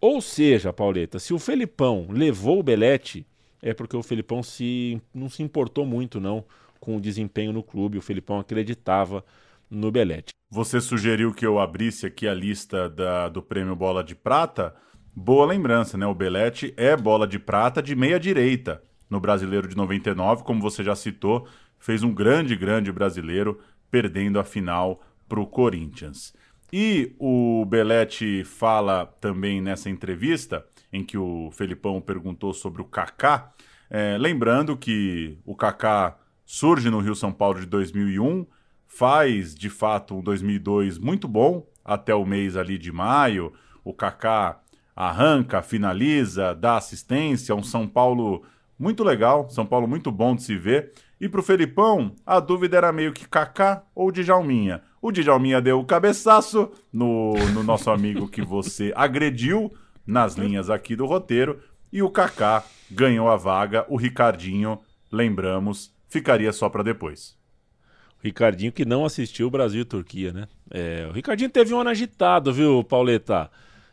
Ou seja, Pauleta, se o Felipão levou o Belete, é porque o Felipão se, não se importou muito não com o desempenho no clube. O Felipão acreditava no Belete. Você sugeriu que eu abrisse aqui a lista da, do prêmio Bola de Prata. Boa lembrança, né? O Belete é bola de prata de meia direita no Brasileiro de 99, como você já citou, fez um grande, grande brasileiro, perdendo a final para o Corinthians. E o Belete fala também nessa entrevista, em que o Felipão perguntou sobre o Kaká, é, lembrando que o Kaká surge no Rio São Paulo de 2001, faz de fato um 2002 muito bom, até o mês ali de maio, o Kaká arranca, finaliza, dá assistência, um São Paulo muito legal, São Paulo muito bom de se ver. E pro Felipão, a dúvida era meio que Kaká ou Djalminha. O Djalminha deu o cabeçaço no, no nosso amigo que você agrediu nas linhas aqui do roteiro. E o Kaká ganhou a vaga. O Ricardinho, lembramos, ficaria só para depois. Ricardinho que não assistiu Brasil e Turquia, né? É, o Ricardinho teve um ano agitado, viu, Pauleta?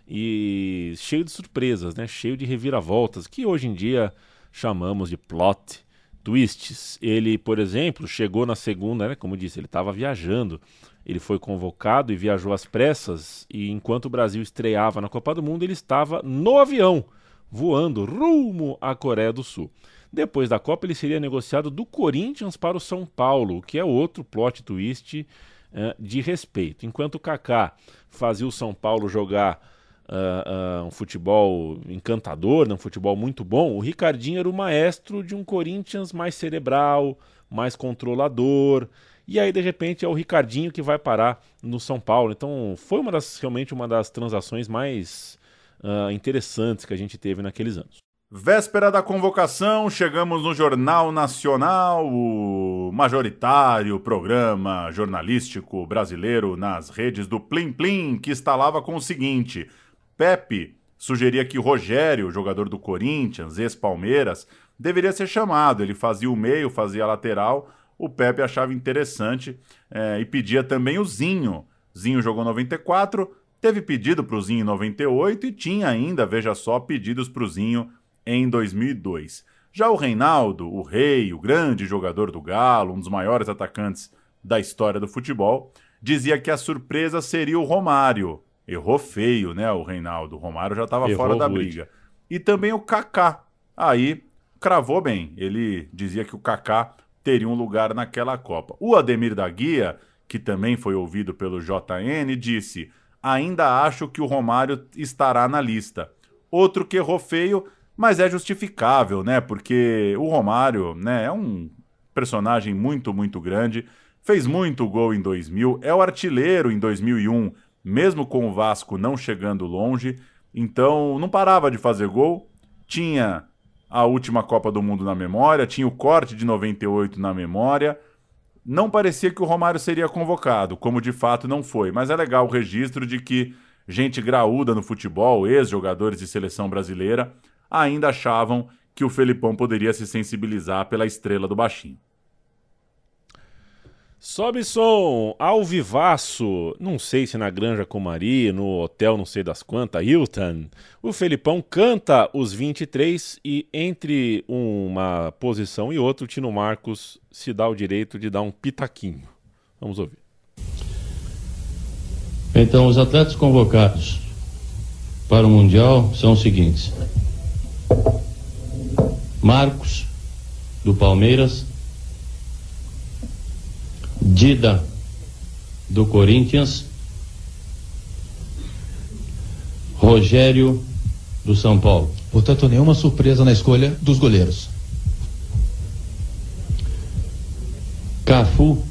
E cheio de surpresas, né? Cheio de reviravoltas, que hoje em dia chamamos de plot twists. Ele, por exemplo, chegou na segunda, né, como disse, ele estava viajando. Ele foi convocado e viajou às pressas, e enquanto o Brasil estreava na Copa do Mundo, ele estava no avião, voando rumo à Coreia do Sul. Depois da Copa, ele seria negociado do Corinthians para o São Paulo, que é outro plot twist uh, de respeito. Enquanto o Kaká fazia o São Paulo jogar uh, uh, um futebol encantador, né, um futebol muito bom, o Ricardinho era o maestro de um Corinthians mais cerebral, mais controlador. E aí, de repente, é o Ricardinho que vai parar no São Paulo. Então, foi uma das, realmente uma das transações mais uh, interessantes que a gente teve naqueles anos. Véspera da convocação, chegamos no Jornal Nacional, o majoritário programa jornalístico brasileiro nas redes do Plim Plim, que instalava com o seguinte: Pepe sugeria que Rogério, jogador do Corinthians, ex-Palmeiras, deveria ser chamado. Ele fazia o meio, fazia a lateral. O Pepe achava interessante é, e pedia também o Zinho. Zinho jogou 94, teve pedido para o Zinho em 98 e tinha ainda, veja só, pedidos para o Zinho em 2002. Já o Reinaldo, o rei, o grande jogador do Galo, um dos maiores atacantes da história do futebol, dizia que a surpresa seria o Romário. Errou feio, né, o Reinaldo. O Romário já estava fora da briga. E também o Kaká. Aí cravou bem. Ele dizia que o Kaká teria um lugar naquela Copa. O Ademir da Guia, que também foi ouvido pelo JN, disse: "Ainda acho que o Romário estará na lista". Outro que errou feio, mas é justificável, né? Porque o Romário, né, é um personagem muito, muito grande, fez muito gol em 2000, é o artilheiro em 2001 mesmo com o Vasco não chegando longe. Então, não parava de fazer gol. Tinha a última Copa do Mundo na memória, tinha o corte de 98 na memória. Não parecia que o Romário seria convocado, como de fato não foi, mas é legal o registro de que gente graúda no futebol, ex-jogadores de seleção brasileira, ainda achavam que o Felipão poderia se sensibilizar pela estrela do baixinho. Sobe som, ao vivaço, não sei se na Granja Comari, no hotel não sei das quantas, Hilton, o Felipão canta os 23 e entre uma posição e outra o Tino Marcos se dá o direito de dar um pitaquinho. Vamos ouvir. Então, os atletas convocados para o Mundial são os seguintes: Marcos, do Palmeiras, Dida, do Corinthians. Rogério, do São Paulo. Portanto, nenhuma surpresa na escolha dos goleiros. Cafu,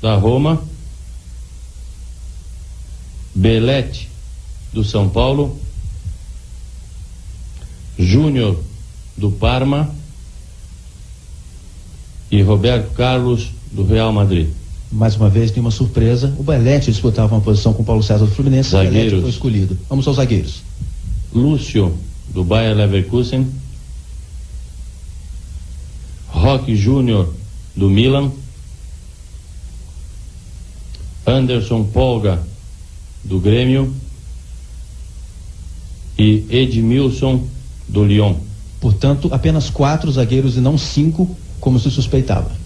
da Roma. Belete, do São Paulo. Júnior, do Parma. E Roberto Carlos, do Real Madrid. Mais uma vez, nenhuma surpresa. O Belete disputava uma posição com o Paulo César do Fluminense. O Zagueiros. foi escolhido. Vamos aos zagueiros. Lúcio, do Bayer Leverkusen. Roque Júnior, do Milan. Anderson Polga, do Grêmio. E Edmilson, do Lyon. Portanto, apenas quatro zagueiros e não cinco, como se suspeitava.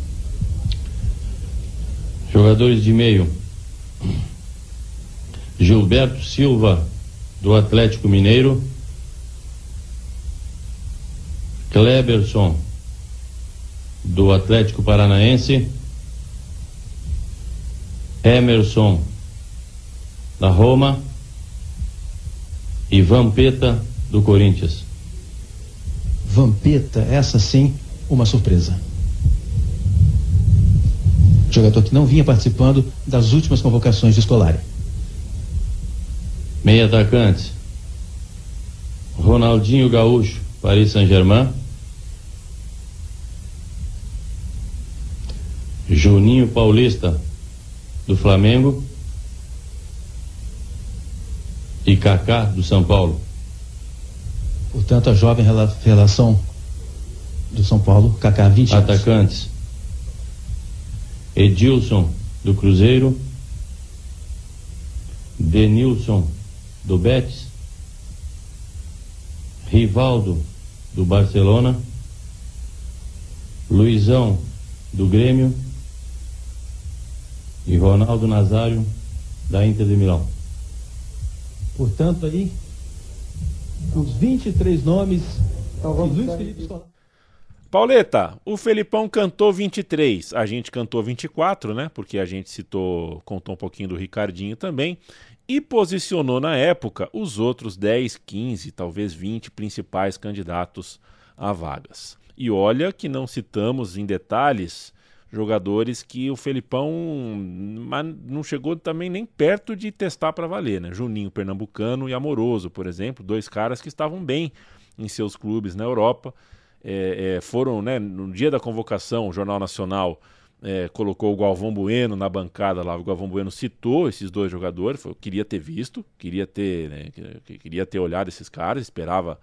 Jogadores de meio. Gilberto Silva, do Atlético Mineiro. Kleberson, do Atlético Paranaense. Emerson, da Roma. E Vampeta, do Corinthians. Vampeta, essa sim, uma surpresa. Jogador que não vinha participando das últimas convocações de Scolari. Meia atacante. Ronaldinho Gaúcho, Paris Saint-Germain. Juninho Paulista, do Flamengo. E Kaká, do São Paulo. Portanto, a jovem rela- relação do São Paulo, Kaká, 20 anos. Edilson, do Cruzeiro. Denilson, do Betis. Rivaldo, do Barcelona. Luizão, do Grêmio. E Ronaldo Nazário, da Inter de Milão. Portanto, aí, os 23 nomes de Luiz Felipe Scolari. Pauleta, o Felipão cantou 23, a gente cantou 24, né? Porque a gente citou, contou um pouquinho do Ricardinho também. E posicionou na época os outros 10, 15, talvez 20 principais candidatos a vagas. E olha que não citamos em detalhes jogadores que o Felipão não chegou também nem perto de testar para valer, né? Juninho Pernambucano e Amoroso, por exemplo, dois caras que estavam bem em seus clubes na Europa. É, é, foram, né, no dia da convocação, o Jornal Nacional é, colocou o Galvão Bueno na bancada lá. O Galvão Bueno citou esses dois jogadores, falou, queria ter visto, queria ter, né, que- queria ter olhado esses caras, esperava,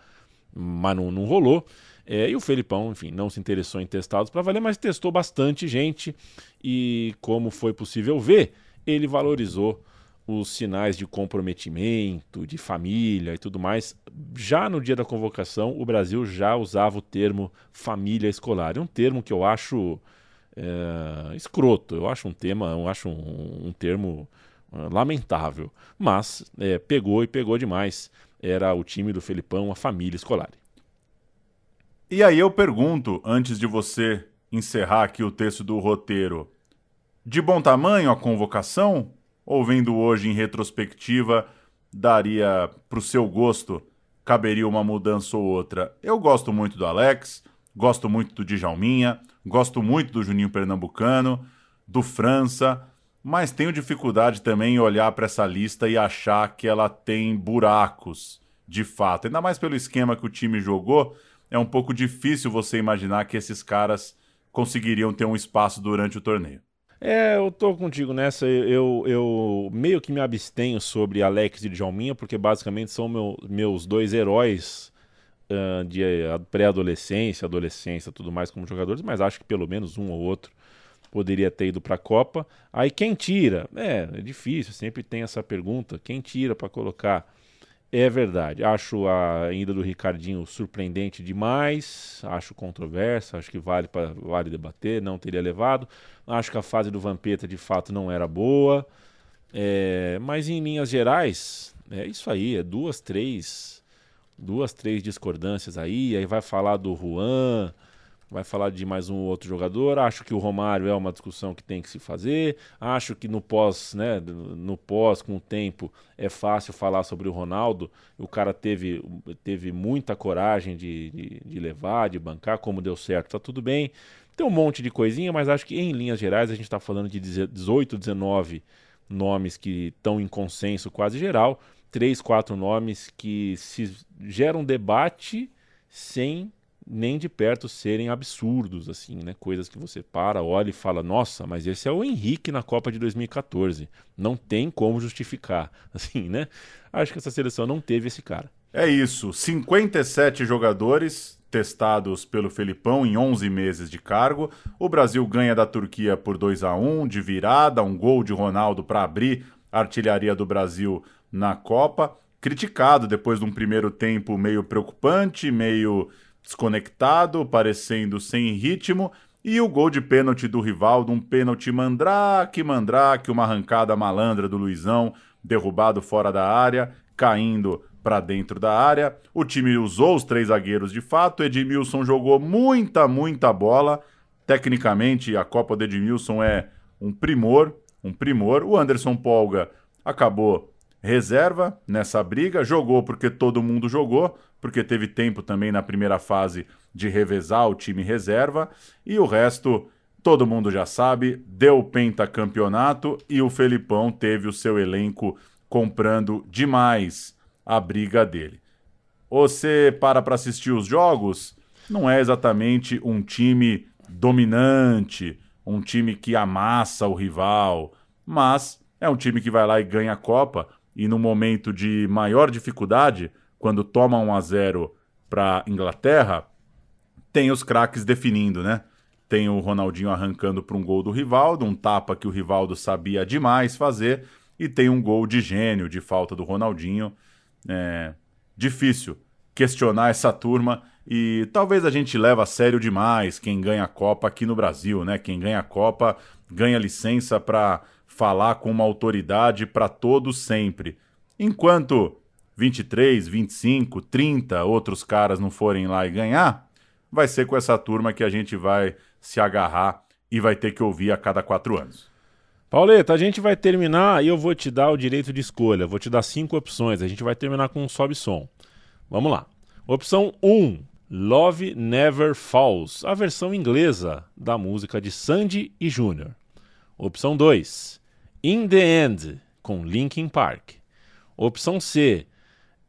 mas não, não rolou. É, e o Felipão, enfim, não se interessou em testá-los para valer, mas testou bastante gente e, como foi possível ver, ele valorizou os sinais de comprometimento, de família e tudo mais. Já no dia da convocação, o Brasil já usava o termo família escolar. É um termo que eu acho é, escroto, eu acho um tema, eu acho um, um termo ah, lamentável. Mas é, pegou e pegou demais. Era o time do Felipão, a família escolar. E aí eu pergunto, antes de você encerrar aqui o texto do roteiro, de bom tamanho a convocação? Ou vendo hoje em retrospectiva, daria pro seu gosto, caberia uma mudança ou outra? Eu gosto muito do Alex, gosto muito do Djalminha, gosto muito do Juninho Pernambucano, do França, mas tenho dificuldade também em olhar para essa lista e achar que ela tem buracos, de fato. Ainda mais pelo esquema que o time jogou, é um pouco difícil você imaginar que esses caras conseguiriam ter um espaço durante o torneio. É, eu tô contigo nessa. Eu, eu meio que me abstenho sobre Alex e Djalminha, porque basicamente são meu- meus dois heróis ah, de eh, pré-adolescência, adolescência, tudo mais como jogadores, mas acho que pelo menos um ou outro poderia ter ido para a Copa. Aí quem tira? É, é difícil, sempre tem essa pergunta. Quem tira para colocar? É verdade. Acho a ida do Ricardinho surpreendente demais. Acho controversa. Acho que vale para vale debater. Não teria levado. Acho que a fase do Vampeta de fato não era boa. É, mas em linhas gerais, é isso aí. É duas, três, duas, três discordâncias aí. Aí vai falar do Juan. Vai falar de mais um outro jogador. Acho que o Romário é uma discussão que tem que se fazer. Acho que no pós, né, no pós, com o tempo, é fácil falar sobre o Ronaldo. O cara teve, teve muita coragem de, de, de levar, de bancar, como deu certo, tá tudo bem. Tem um monte de coisinha, mas acho que em linhas gerais a gente está falando de 18, 19 nomes que estão em consenso quase geral, três, quatro nomes que se geram debate sem nem de perto serem absurdos, assim, né? Coisas que você para, olha e fala, nossa, mas esse é o Henrique na Copa de 2014. Não tem como justificar, assim, né? Acho que essa seleção não teve esse cara. É isso, 57 jogadores testados pelo Felipão em 11 meses de cargo. O Brasil ganha da Turquia por 2 a 1 de virada, um gol de Ronaldo para abrir a artilharia do Brasil na Copa. Criticado depois de um primeiro tempo meio preocupante, meio desconectado, parecendo sem ritmo. E o gol de pênalti do Rivaldo, um pênalti mandrake, mandrake, uma arrancada malandra do Luizão, derrubado fora da área, caindo para dentro da área. O time usou os três zagueiros de fato. Edmilson jogou muita, muita bola. Tecnicamente, a Copa do Edmilson é um primor, um primor. O Anderson Polga acabou reserva nessa briga, jogou porque todo mundo jogou, porque teve tempo também na primeira fase de revezar o time reserva, e o resto todo mundo já sabe, deu pentacampeonato e o Felipão teve o seu elenco comprando demais a briga dele. Você para para assistir os jogos, não é exatamente um time dominante, um time que amassa o rival, mas é um time que vai lá e ganha a Copa e no momento de maior dificuldade, quando toma 1 a 0 para Inglaterra, tem os craques definindo, né? Tem o Ronaldinho arrancando para um gol do Rivaldo, um tapa que o Rivaldo sabia demais fazer, e tem um gol de gênio de falta do Ronaldinho. É difícil questionar essa turma e talvez a gente leve a sério demais quem ganha a Copa aqui no Brasil, né? Quem ganha a Copa ganha licença para falar com uma autoridade para todos sempre. Enquanto 23, 25, 30 outros caras não forem lá e ganhar, vai ser com essa turma que a gente vai se agarrar e vai ter que ouvir a cada quatro anos. Pauleta, a gente vai terminar e eu vou te dar o direito de escolha. Vou te dar cinco opções. A gente vai terminar com um sobe som. Vamos lá. Opção 1, Love Never Falls, a versão inglesa da música de Sandy e Júnior. Opção 2, In the End, com Linkin Park. Opção C,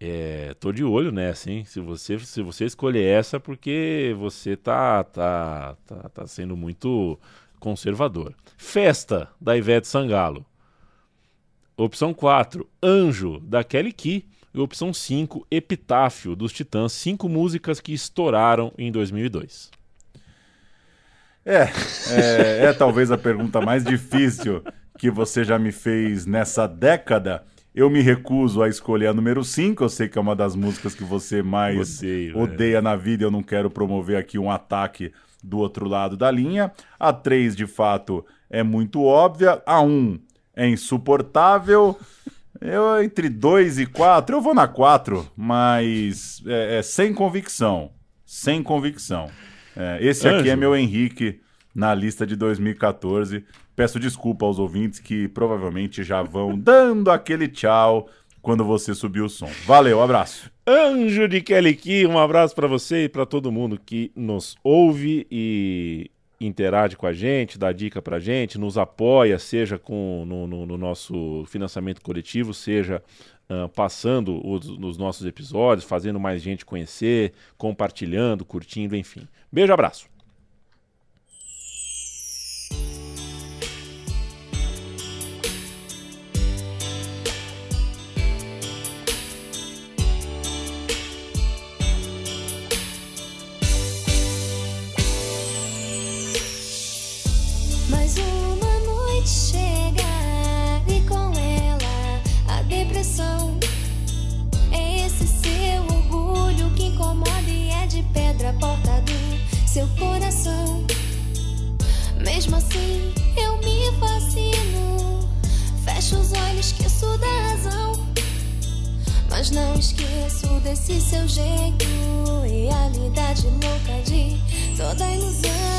é, tô de olho nessa, hein? Se você, se você escolher essa, porque você tá, tá, tá, tá sendo muito conservador. Festa, da Ivete Sangalo. Opção 4, Anjo, da Kelly Key. E opção 5, Epitáfio, dos Titãs. Cinco músicas que estouraram em 2002. É, é, é talvez a pergunta mais difícil que você já me fez nessa década. Eu me recuso a escolher a número 5. Eu sei que é uma das músicas que você mais Odeio, odeia na vida. Eu não quero promover aqui um ataque do outro lado da linha. A 3, de fato, é muito óbvia. A 1 um é insuportável. Eu, entre 2 e 4, eu vou na 4, mas é, é sem convicção. Sem convicção. É, esse aqui é Anjo. meu Henrique na lista de 2014. Peço desculpa aos ouvintes que provavelmente já vão dando aquele tchau quando você subir o som. Valeu, abraço. Anjo de Kelly um abraço para você e para todo mundo que nos ouve e interage com a gente, dá dica pra gente, nos apoia, seja com no, no- no nosso financiamento coletivo, seja ah, passando os, nos nossos episódios, fazendo mais gente conhecer, compartilhando, curtindo, enfim. Beijo, abraço. Incomoda e é de pedra a porta do seu coração. Mesmo assim, eu me fascino. Fecho os olhos, esqueço da razão. Mas não esqueço desse seu jeito. Realidade louca de toda ilusão.